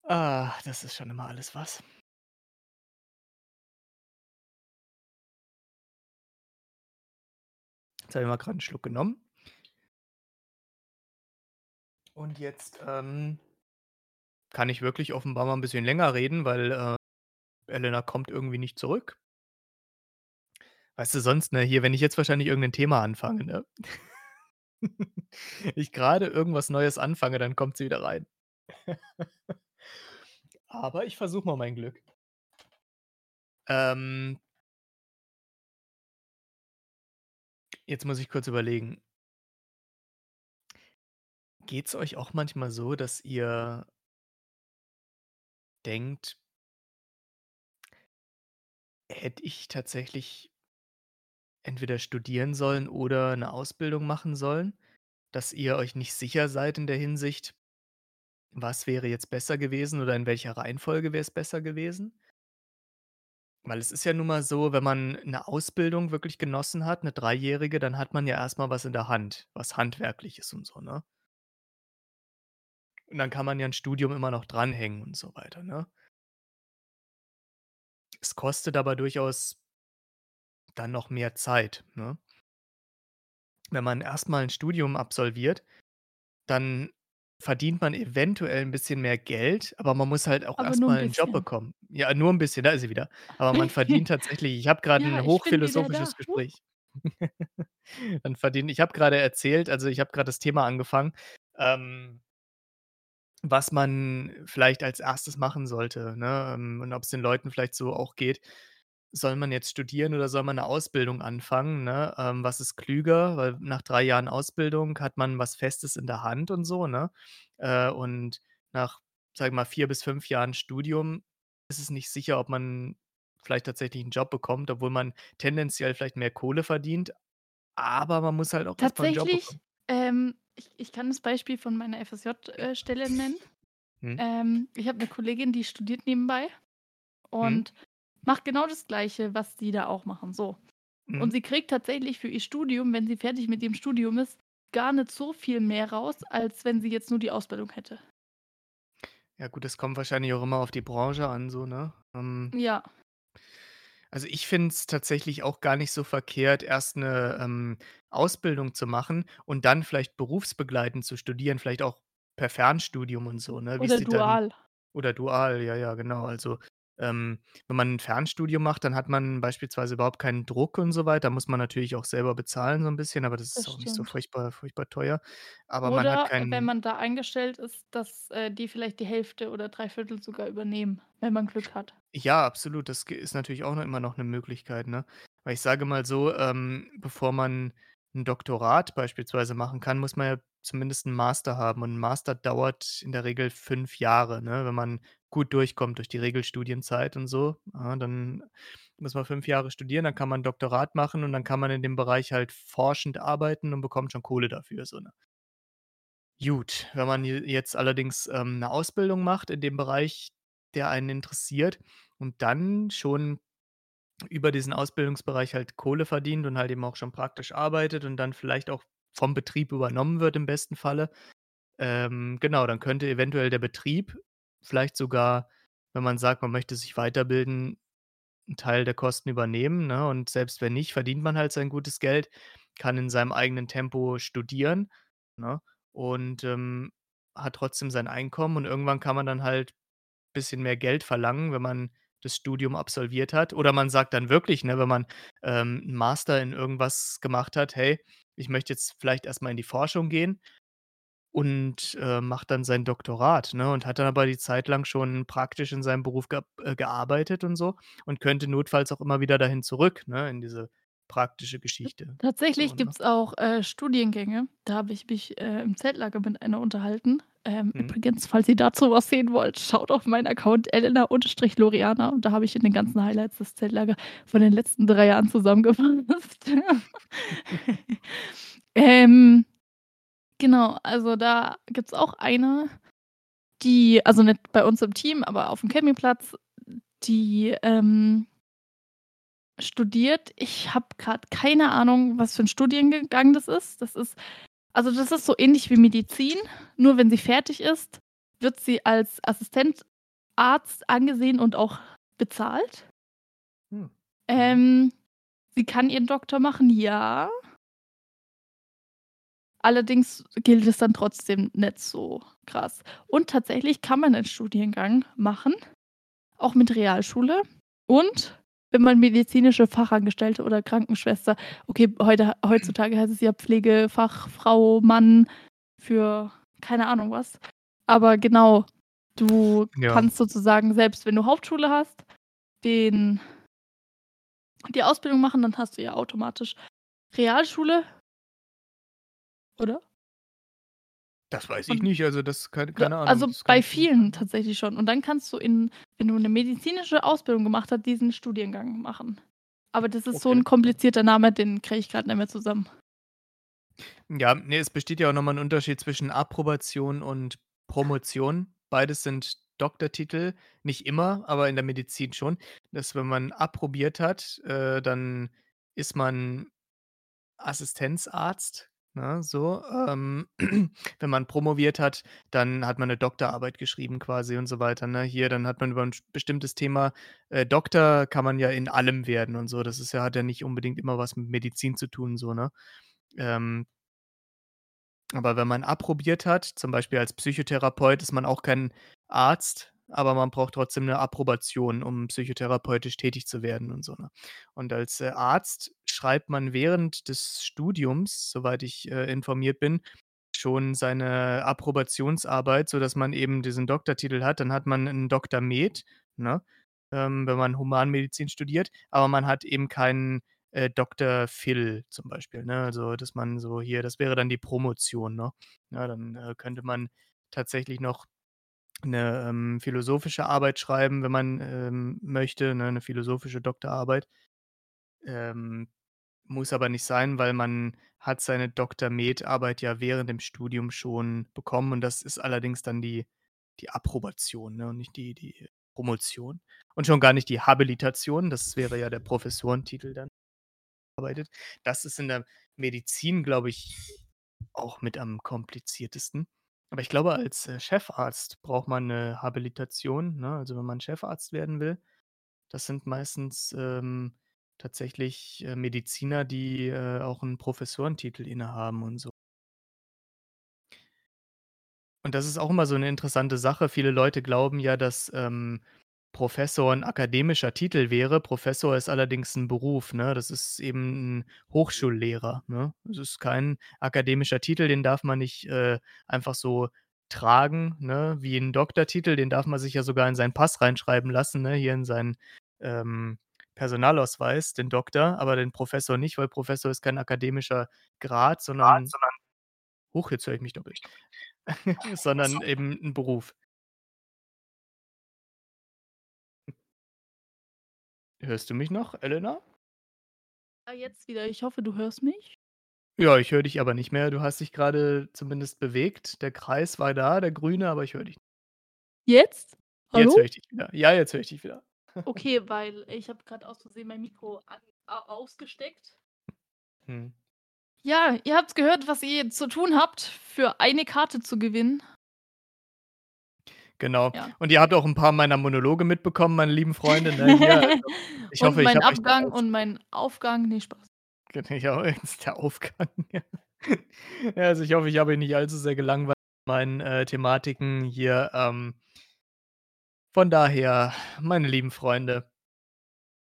Ah, das ist schon immer alles was. Jetzt habe ich mal grad 'n Schluck genommen. Und jetzt, ähm kann ich wirklich offenbar mal 'n bisschen länger reden, weil, äh, Elena kommt irgendwie nicht zurück. Weißt du, sonst, ne, hier, wenn ich jetzt wahrscheinlich irgend 'nen Thema anfange, ne? *laughs* Ich grade irgendwas Neues anfange, dann kommt sie wieder rein. *laughs* Aber ich versuche mal mein Glück. Ähm Jetzt muss ich kurz überlegen. Geht's euch auch manchmal so, dass ihr denkt hätte ich tatsächlich entweder studieren sollen oder 'ne Ausbildung machen sollen, dass ihr euch nicht sicher seid in der Hinsicht was wäre jetzt besser gewesen oder in welcher Reihenfolge wäre es besser gewesen? Weil es ist ja nun mal so, wenn man 'ne Ausbildung wirklich genossen hat, 'ne dreijährige, dann hat man ja erst mal was in der Hand, was Handwerkliches und so, ne? Und dann kann man ja 'n Studium immer noch dranhängen und so weiter, ne? Es kostet aber durchaus dann noch mehr Zeit, ne? Wenn man erst mal 'n Studium absolviert, dann verdient man eventuell 'n bisschen mehr Geld, aber man muss halt auch Aber erst nur 'n mal 'n Job bisschen. bekommen. Ja, nur 'n bisschen, da ist sie wieder. Aber man verdient tatsächlich ich habe *laughs* grad Ja, 'n ich bin wieder hochphilosophisches. Huch. Gespräch. *laughs* Man verdient ich habe grade erzählt also, ich habe grad das Thema angefangen, ähm was man vielleicht als 1. machen sollte, ne, ähm, und ob's den Leuten vielleicht so auch geht. Soll man jetzt studieren oder soll man 'ne Ausbildung anfangen, ne? Ähm, was ist klüger? Weil nach 3 Jahren Ausbildung hat man was Festes in der Hand und so, ne? Äh, und nach, sage ich mal, 4 bis 5 Jahren Studium ist es nicht sicher, ob man vielleicht tatsächlich 'n Job bekommt, obwohl man tendenziell vielleicht mehr Kohle verdient, aber man muss halt auch erst mal 'n Job Tatsächlich, bekommen. ähm, ich ich kann das Beispiel von meiner FSJ äh, Stelle nennen. Mhm. Ähm, ich habe 'ne Kollegin, die studiert nebenbei Mhm. und macht genau das Gleiche, was die da auch machen, so. Und Mhm. sie kriegt tatsächlich für ihr Studium, wenn sie fertig mit ihrem Studium ist, gar nicht so viel mehr raus, als wenn sie jetzt nur die Ausbildung hätte. Ja gut, das kommt wahrscheinlich auch immer auf die Branche an so, ne? Ähm Ja. Also, ich finde es tatsächlich auch gar nicht so verkehrt, erst 'ne, ähm, Ausbildung zu machen und dann vielleicht berufsbegleitend zu studieren, vielleicht auch per Fernstudium und so, ne? Wie's Oder dir dann dual. oder dual, ja, ja, genau. Also, ähm, wenn man 'n Fernstudium macht, dann hat man beispielsweise überhaupt keinen Druck und so weiter. Muss man natürlich auch selber bezahlen so 'n bisschen, aber das ist Das auch nicht so stimmt. furchtbar furchtbar teuer. Aber man hat Oder wenn keinen man da eingestellt ist, dass, äh, die vielleicht die Hälfte oder 3/4 sogar übernehmen, wenn man Glück hat. Ja, absolut. Das ist natürlich auch noch immer noch 'ne Möglichkeit, ne? Weil ich sage mal so, ähm, bevor man 'n Doktorat beispielsweise machen kann, muss man ja zumindest 'n Master haben und 'n Master dauert in der Regel 5 Jahre, ne? Wenn man gut durchkommt durch die Regelstudienzeit und so, ja, dann muss man 5 Jahre studieren, dann kann man 'n Doktorat machen und dann kann man in dem Bereich halt forschend arbeiten und bekommt schon Kohle dafür so, ne? Gut, wenn man jetzt allerdings, ähm, 'ne Ausbildung macht in dem Bereich, der einen interessiert und dann schon über diesen Ausbildungsbereich halt Kohle verdient und halt eben auch schon praktisch arbeitet und dann vielleicht auch vom Betrieb übernommen wird im besten Falle. Ähm, genau, dann könnte eventuell der Betrieb vielleicht sogar, wenn man sagt, man möchte sich weiterbilden, 'n Teil der Kosten übernehmen, ne? Und selbst wenn nicht, verdient man halt sein gutes Geld, kann in seinem eigenen Tempo studieren, ne? Und, ähm, hat trotzdem sein Einkommen und irgendwann kann man dann halt bisschen mehr Geld verlangen, wenn man das Studium absolviert hat. Oder man sagt dann wirklich, ne, wenn man, ähm, 'n Master in irgendwas gemacht hat: „Hey, ich möchte jetzt vielleicht erst mal in die Forschung gehen“ und, äh, macht dann sein Doktorat, ne, und hat dann aber die Zeit lang schon praktisch in seinem Beruf geab äh, gearbeitet und so und könnte notfalls auch immer wieder dahin zurück, ne, in diese praktische Geschichte, so, tatsächlich ne? gibt's auch, äh, Studiengänge. Da habe ich mich, äh, im Zeltlager mit einer unterhalten. Ähm, Mhm. übrigens, falls ihr dazu was sehen wollt, schaut auf meinen Account Elena_Loriana und da habe ich in den ganzen Highlights das Zeltlager von den letzten 3 Jahren zusammengefasst. *laughs* *laughs* Ähm, genau, also, da gibt's auch eine, die also, nicht bei uns im Team, aber auf'm Campingplatz, die, ähm studiert. Ich habe grad keine Ahnung, was für 'n Studienge gang das ist. Das ist also, das ist so ähnlich wie Medizin, nur wenn sie fertig ist, wird sie als Assistenzarzt angesehen und auch bezahlt. Hm. Ähm, sie kann ihren Doktor machen, ja. Allerdings gilt es dann trotzdem nicht so krass. Und tatsächlich kann man 'nen Studiengang machen, auch mit Realschule und wenn man medizinische Fachangestellte oder Krankenschwester okay, heute heutzutage heißt es ja Pflegefachfrau, Mann für keine Ahnung was. Aber genau, du Ja. kannst sozusagen, selbst wenn du Hauptschule hast, den die Ausbildung machen, dann hast du ja automatisch Realschule. Oder? Das weiß ich Und nicht, also, das keine keine Ahnung, also, das kann bei ich vielen tatsächlich schon. Und dann kannst du in wenn du 'ne medizinische Ausbildung gemacht hast, diesen Studiengang machen. Aber das ist so 'n Okay. komplizierter Name, den kriege ich grad nicht mehr zusammen. Ja, ne, es besteht ja auch noch mal 'n Unterschied zwischen Approbation und Promotion. Beides sind Doktortitel, nicht immer, aber in der Medizin schon. Dass wenn man approbiert hat, äh, dann ist man Assistenzarzt, ne, so. Ähm, *clears throat* wenn man promoviert hat, dann hat man 'ne Doktorarbeit geschrieben quasi und so weiter, ne? Hier, dann hat man über 'n sch bestimmtes Thema äh, Doktor kann man ja in allem werden und so. Das ist ja hat ja nicht unbedingt immer was mit Medizin zu tun so, ne? Ähm aber wenn man approbiert hat, zum Beispiel als Psychotherapeut, ist man auch kein Arzt, aber man braucht trotzdem 'ne Approbation, um psychotherapeutisch tätig zu werden und so, ne? Und als, äh, Arzt schreibt man während des Studiums, soweit ich, äh, informiert bin, schon seine Approbationsarbeit, sodass man eben diesen Doktortitel hat. Dann hat man 'n Doktor med, ne, ähm, wenn man Humanmedizin studiert, aber man hat eben keinen, äh, Doktor phil zum Beispiel, ne? Also, dass man so hier das wäre dann die Promotion, ne? Ja, dann, äh, könnte man tatsächlich noch 'ne, ähm, philosophische Arbeit schreiben, wenn man, ähm, möchte, ne, 'ne philosophische Doktorarbeit. Ähm, muss aber nicht sein, weil man hat seine Doktor med-Arbeit ja während dem Studium schon bekommen und das ist allerdings dann die die Approbation, ne, und nicht die die Promotion und schon gar nicht die Habilitation. Das wäre ja der Professorentitel dann arbeitet. Das ist in der Medizin, glaube ich, auch mit am kompliziertesten. Aber ich glaube, als, äh, Chefarzt braucht man 'ne Habilitation, ne? Also, wenn man Chefarzt werden will. Das sind meistens, ähm, tatsächlich, äh, Mediziner, die, äh, auch 'n Professorentitel innehaben und so. Und das ist auch immer so 'ne interessante Sache. Viele Leute glauben ja, dass, ähm, Professor 'n akademischer Titel wäre. Professor ist allerdings 'n Beruf, ne? Das ist eben 'n Hochschullehrer, ne? Das ist kein akademischer Titel, den darf man nicht, äh, einfach so tragen, ne, wie 'n Doktortitel. Den darf man sich ja sogar in seinen Pass reinschreiben lassen, ne, hier in seinen, ähm, Personalausweis, den Doktor, aber den Professor nicht, weil Professor ist kein akademischer Grad, Grad, sondern sondern Huch, jetzt höre ich mich doppelt. *laughs* Sondern eben 'n Beruf. Hörst du mich noch, Elena? Ja, jetzt wieder. Ich hoffe, du hörst mich? Ja, ich höre dich aber nicht mehr. Du hast dich grade zumindest bewegt. Der Kreis war da, der grüne, aber ich höre dich Jetzt? Jetzt höre Hallo? ich dich wieder. Ja, jetzt höre ich dich wieder. Okay, weil ich habe grad aus Versehen mein Mikro an ausgesteckt. Mhm. Ja, ihr habt's gehört, was ihr zu tun habt, für eine Karte zu gewinnen. Genau. Ja. Und ihr habt auch 'n paar meiner Monologe mitbekommen, meine lieben Freunde, ne, hier. *laughs* Also, ich Und hoffe, ich mein habe euch da Abgang und mein Aufgang ne, Spaß. ist *laughs* der Aufgang, *laughs* ja. Also, ich hoffe, ich habe euch nicht allzu sehr gelangweilt mit meinen, äh, Thematiken hier, ähm von daher, meine lieben Freunde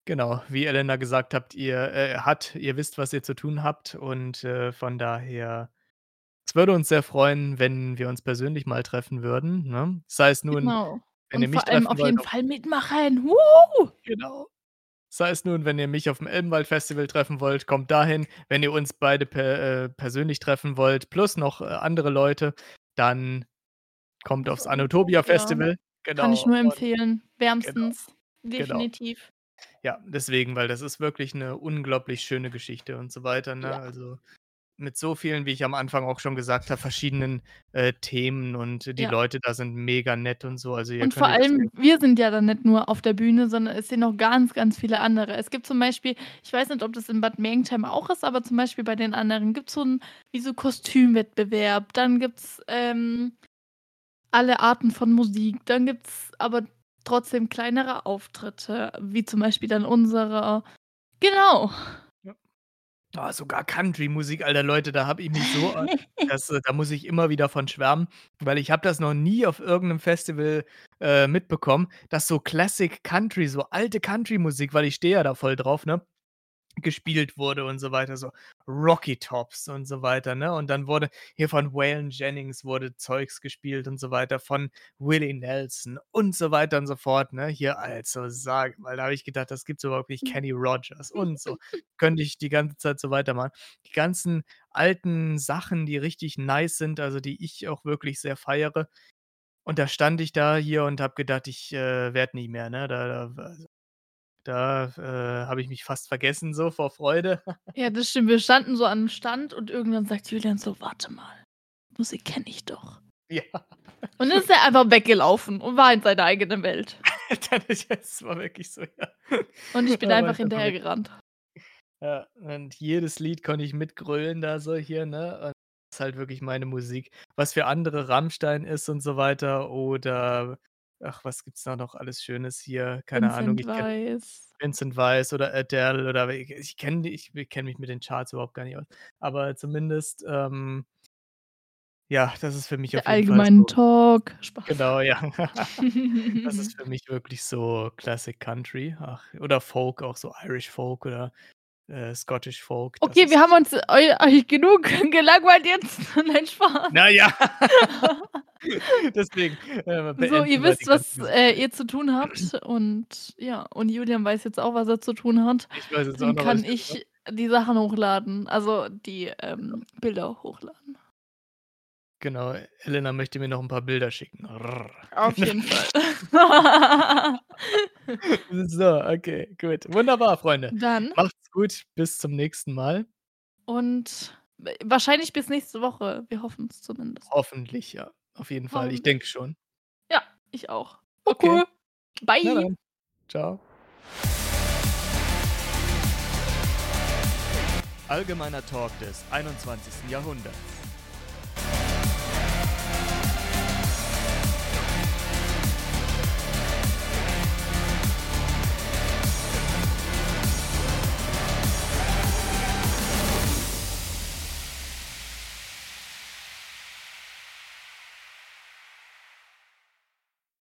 genau, wie Elena gesagt habt, ihr äh, hat, ihr wisst, was ihr zu tun habt und, äh, von daher es würde uns sehr freuen, wenn wir uns persönlich mal treffen würden, ne? Sei es nun, Genau. wenn ihr Und mich vor allem auf wollt jeden auf Fall mitmachen. Woo! Genau. Sei es nun, wenn ihr mich auf'm Elbenwald-Festival treffen wollt, kommt dahin. Wenn ihr uns beide per äh, persönlich treffen wollt, plus noch, äh, andere Leute, dann kommt aufs Ja, Anotopia-Festival. kann ich Genau, nur empfehlen, genau, wärmstens, genau. definitiv. Ja, deswegen, weil das ist wirklich 'ne unglaublich schöne Geschichte und so weiter, ne? Ja. Also, mit so vielen, wie ich am Anfang auch schon gesagt habe, verschiedenen, äh, Themen und die Ja. Leute da sind mega nett und so. Also, Und vor allem, wir sind ja dann nicht nur auf der Bühne, sondern es sind noch ganz, ganz viele andere. Es gibt zum Beispiel ich weiß nicht, ob das in Bad Mergentheim auch ist, aber zum Beispiel bei den anderen gibt's so 'n wie so Kostümwettbewerb. Dann gibt's, ähm, alle Arten von Musik. Dann gibt's aber trotzdem kleinere Auftritte, wie zum Beispiel dann unserer. Genau. Ja. Oh, sogar Country-Musik, Alter, Leute, da habe ich mich so a *laughs* das da muss ich immer wieder von schwärmen, weil ich habe das noch nie auf irgend 'nem Festival, äh, mitbekommen, dass so Classic Country, so alte Country-Musik, weil ich stehe ja da voll drauf, ne, gespielt wurde und so weiter, so Rocky Tops und so weiter, ne? Und dann wurde hier von Waylon Jennings wurde Zeugs gespielt und so weiter, von Willie Nelson und so weiter und so fort, ne? Hier, also, sage mal, da habe ich gedacht, das gibt's überhaupt nicht. Kenny Rogers und so. Könnte ich die ganze Zeit so weitermachen. Die ganzen alten Sachen, die richtig nice sind, also, die ich auch wirklich sehr feiere. Und da stand ich da hier und habe gedacht, ich, äh, werde nie mehr, ne? Da da also da, äh, habe ich mich fast vergessen so vor Freude. *laughs* Ja, das stimmt. Wir standen so an 'nem Stand und irgendwann sagt Julian so: „Warte mal, Musik kenne ich doch.“ Ja. Und dann ist er einfach weggelaufen und war in seiner eigenen Welt. *laughs* Es war wirklich so, ja. Und ich bin *laughs* war einfach hinterhergerannt. Ja, und jedes Lied konnte ich mitgrölen da so hier, ne? Und ist halt wirklich meine Musik. Was für andere Rammstein ist und so weiter oder ach, was gibt's da noch alles Schönes hier? Keine Ahnung, Vincent ich kenne Weiss. Vincent Weiss oder Adele oder we ich kenne die ich kenne mich mit den Charts überhaupt gar nicht aus. Aber zumindest, ähm ja, das ist für mich auf Der jeden Fall allgemeinen so Talk. Spaß. genau, ja. *laughs* Das ist *laughs* für mich wirklich so Classic Country, ach oder Folk, auch so Irish Folk oder, äh, Scottish Folk, Okay, wir haben uns eu euch genug *laughs* gelangweilt jetzt. *laughs* Nein, Spaß. Na ja. *laughs* Deswegen, äh, So, ihr wisst, was, äh, ihr zu tun habt und ja, und Julian weiß jetzt auch, was er zu tun hat. Ich weiß jetzt auch Dann noch, kann was ich ich die Sachen hochladen, also die, ähm, Bilder hochladen. Genau, Elena möchte mir noch 'n paar Bilder schicken. Auf jeden Fall. *laughs* So, okay, gut. Wunderbar, Freunde. Dann Macht's gut, bis zum nächsten Mal. Und w wahrscheinlich bis nächste Woche. Wir hoffen's zumindest. Hoffentlich, ja. Auf jeden Fall. Ich denke schon. Ja, ich auch. Okay. Okay. Bye. Tschau. Allgemeiner Talk des 21. Jahrhunderts.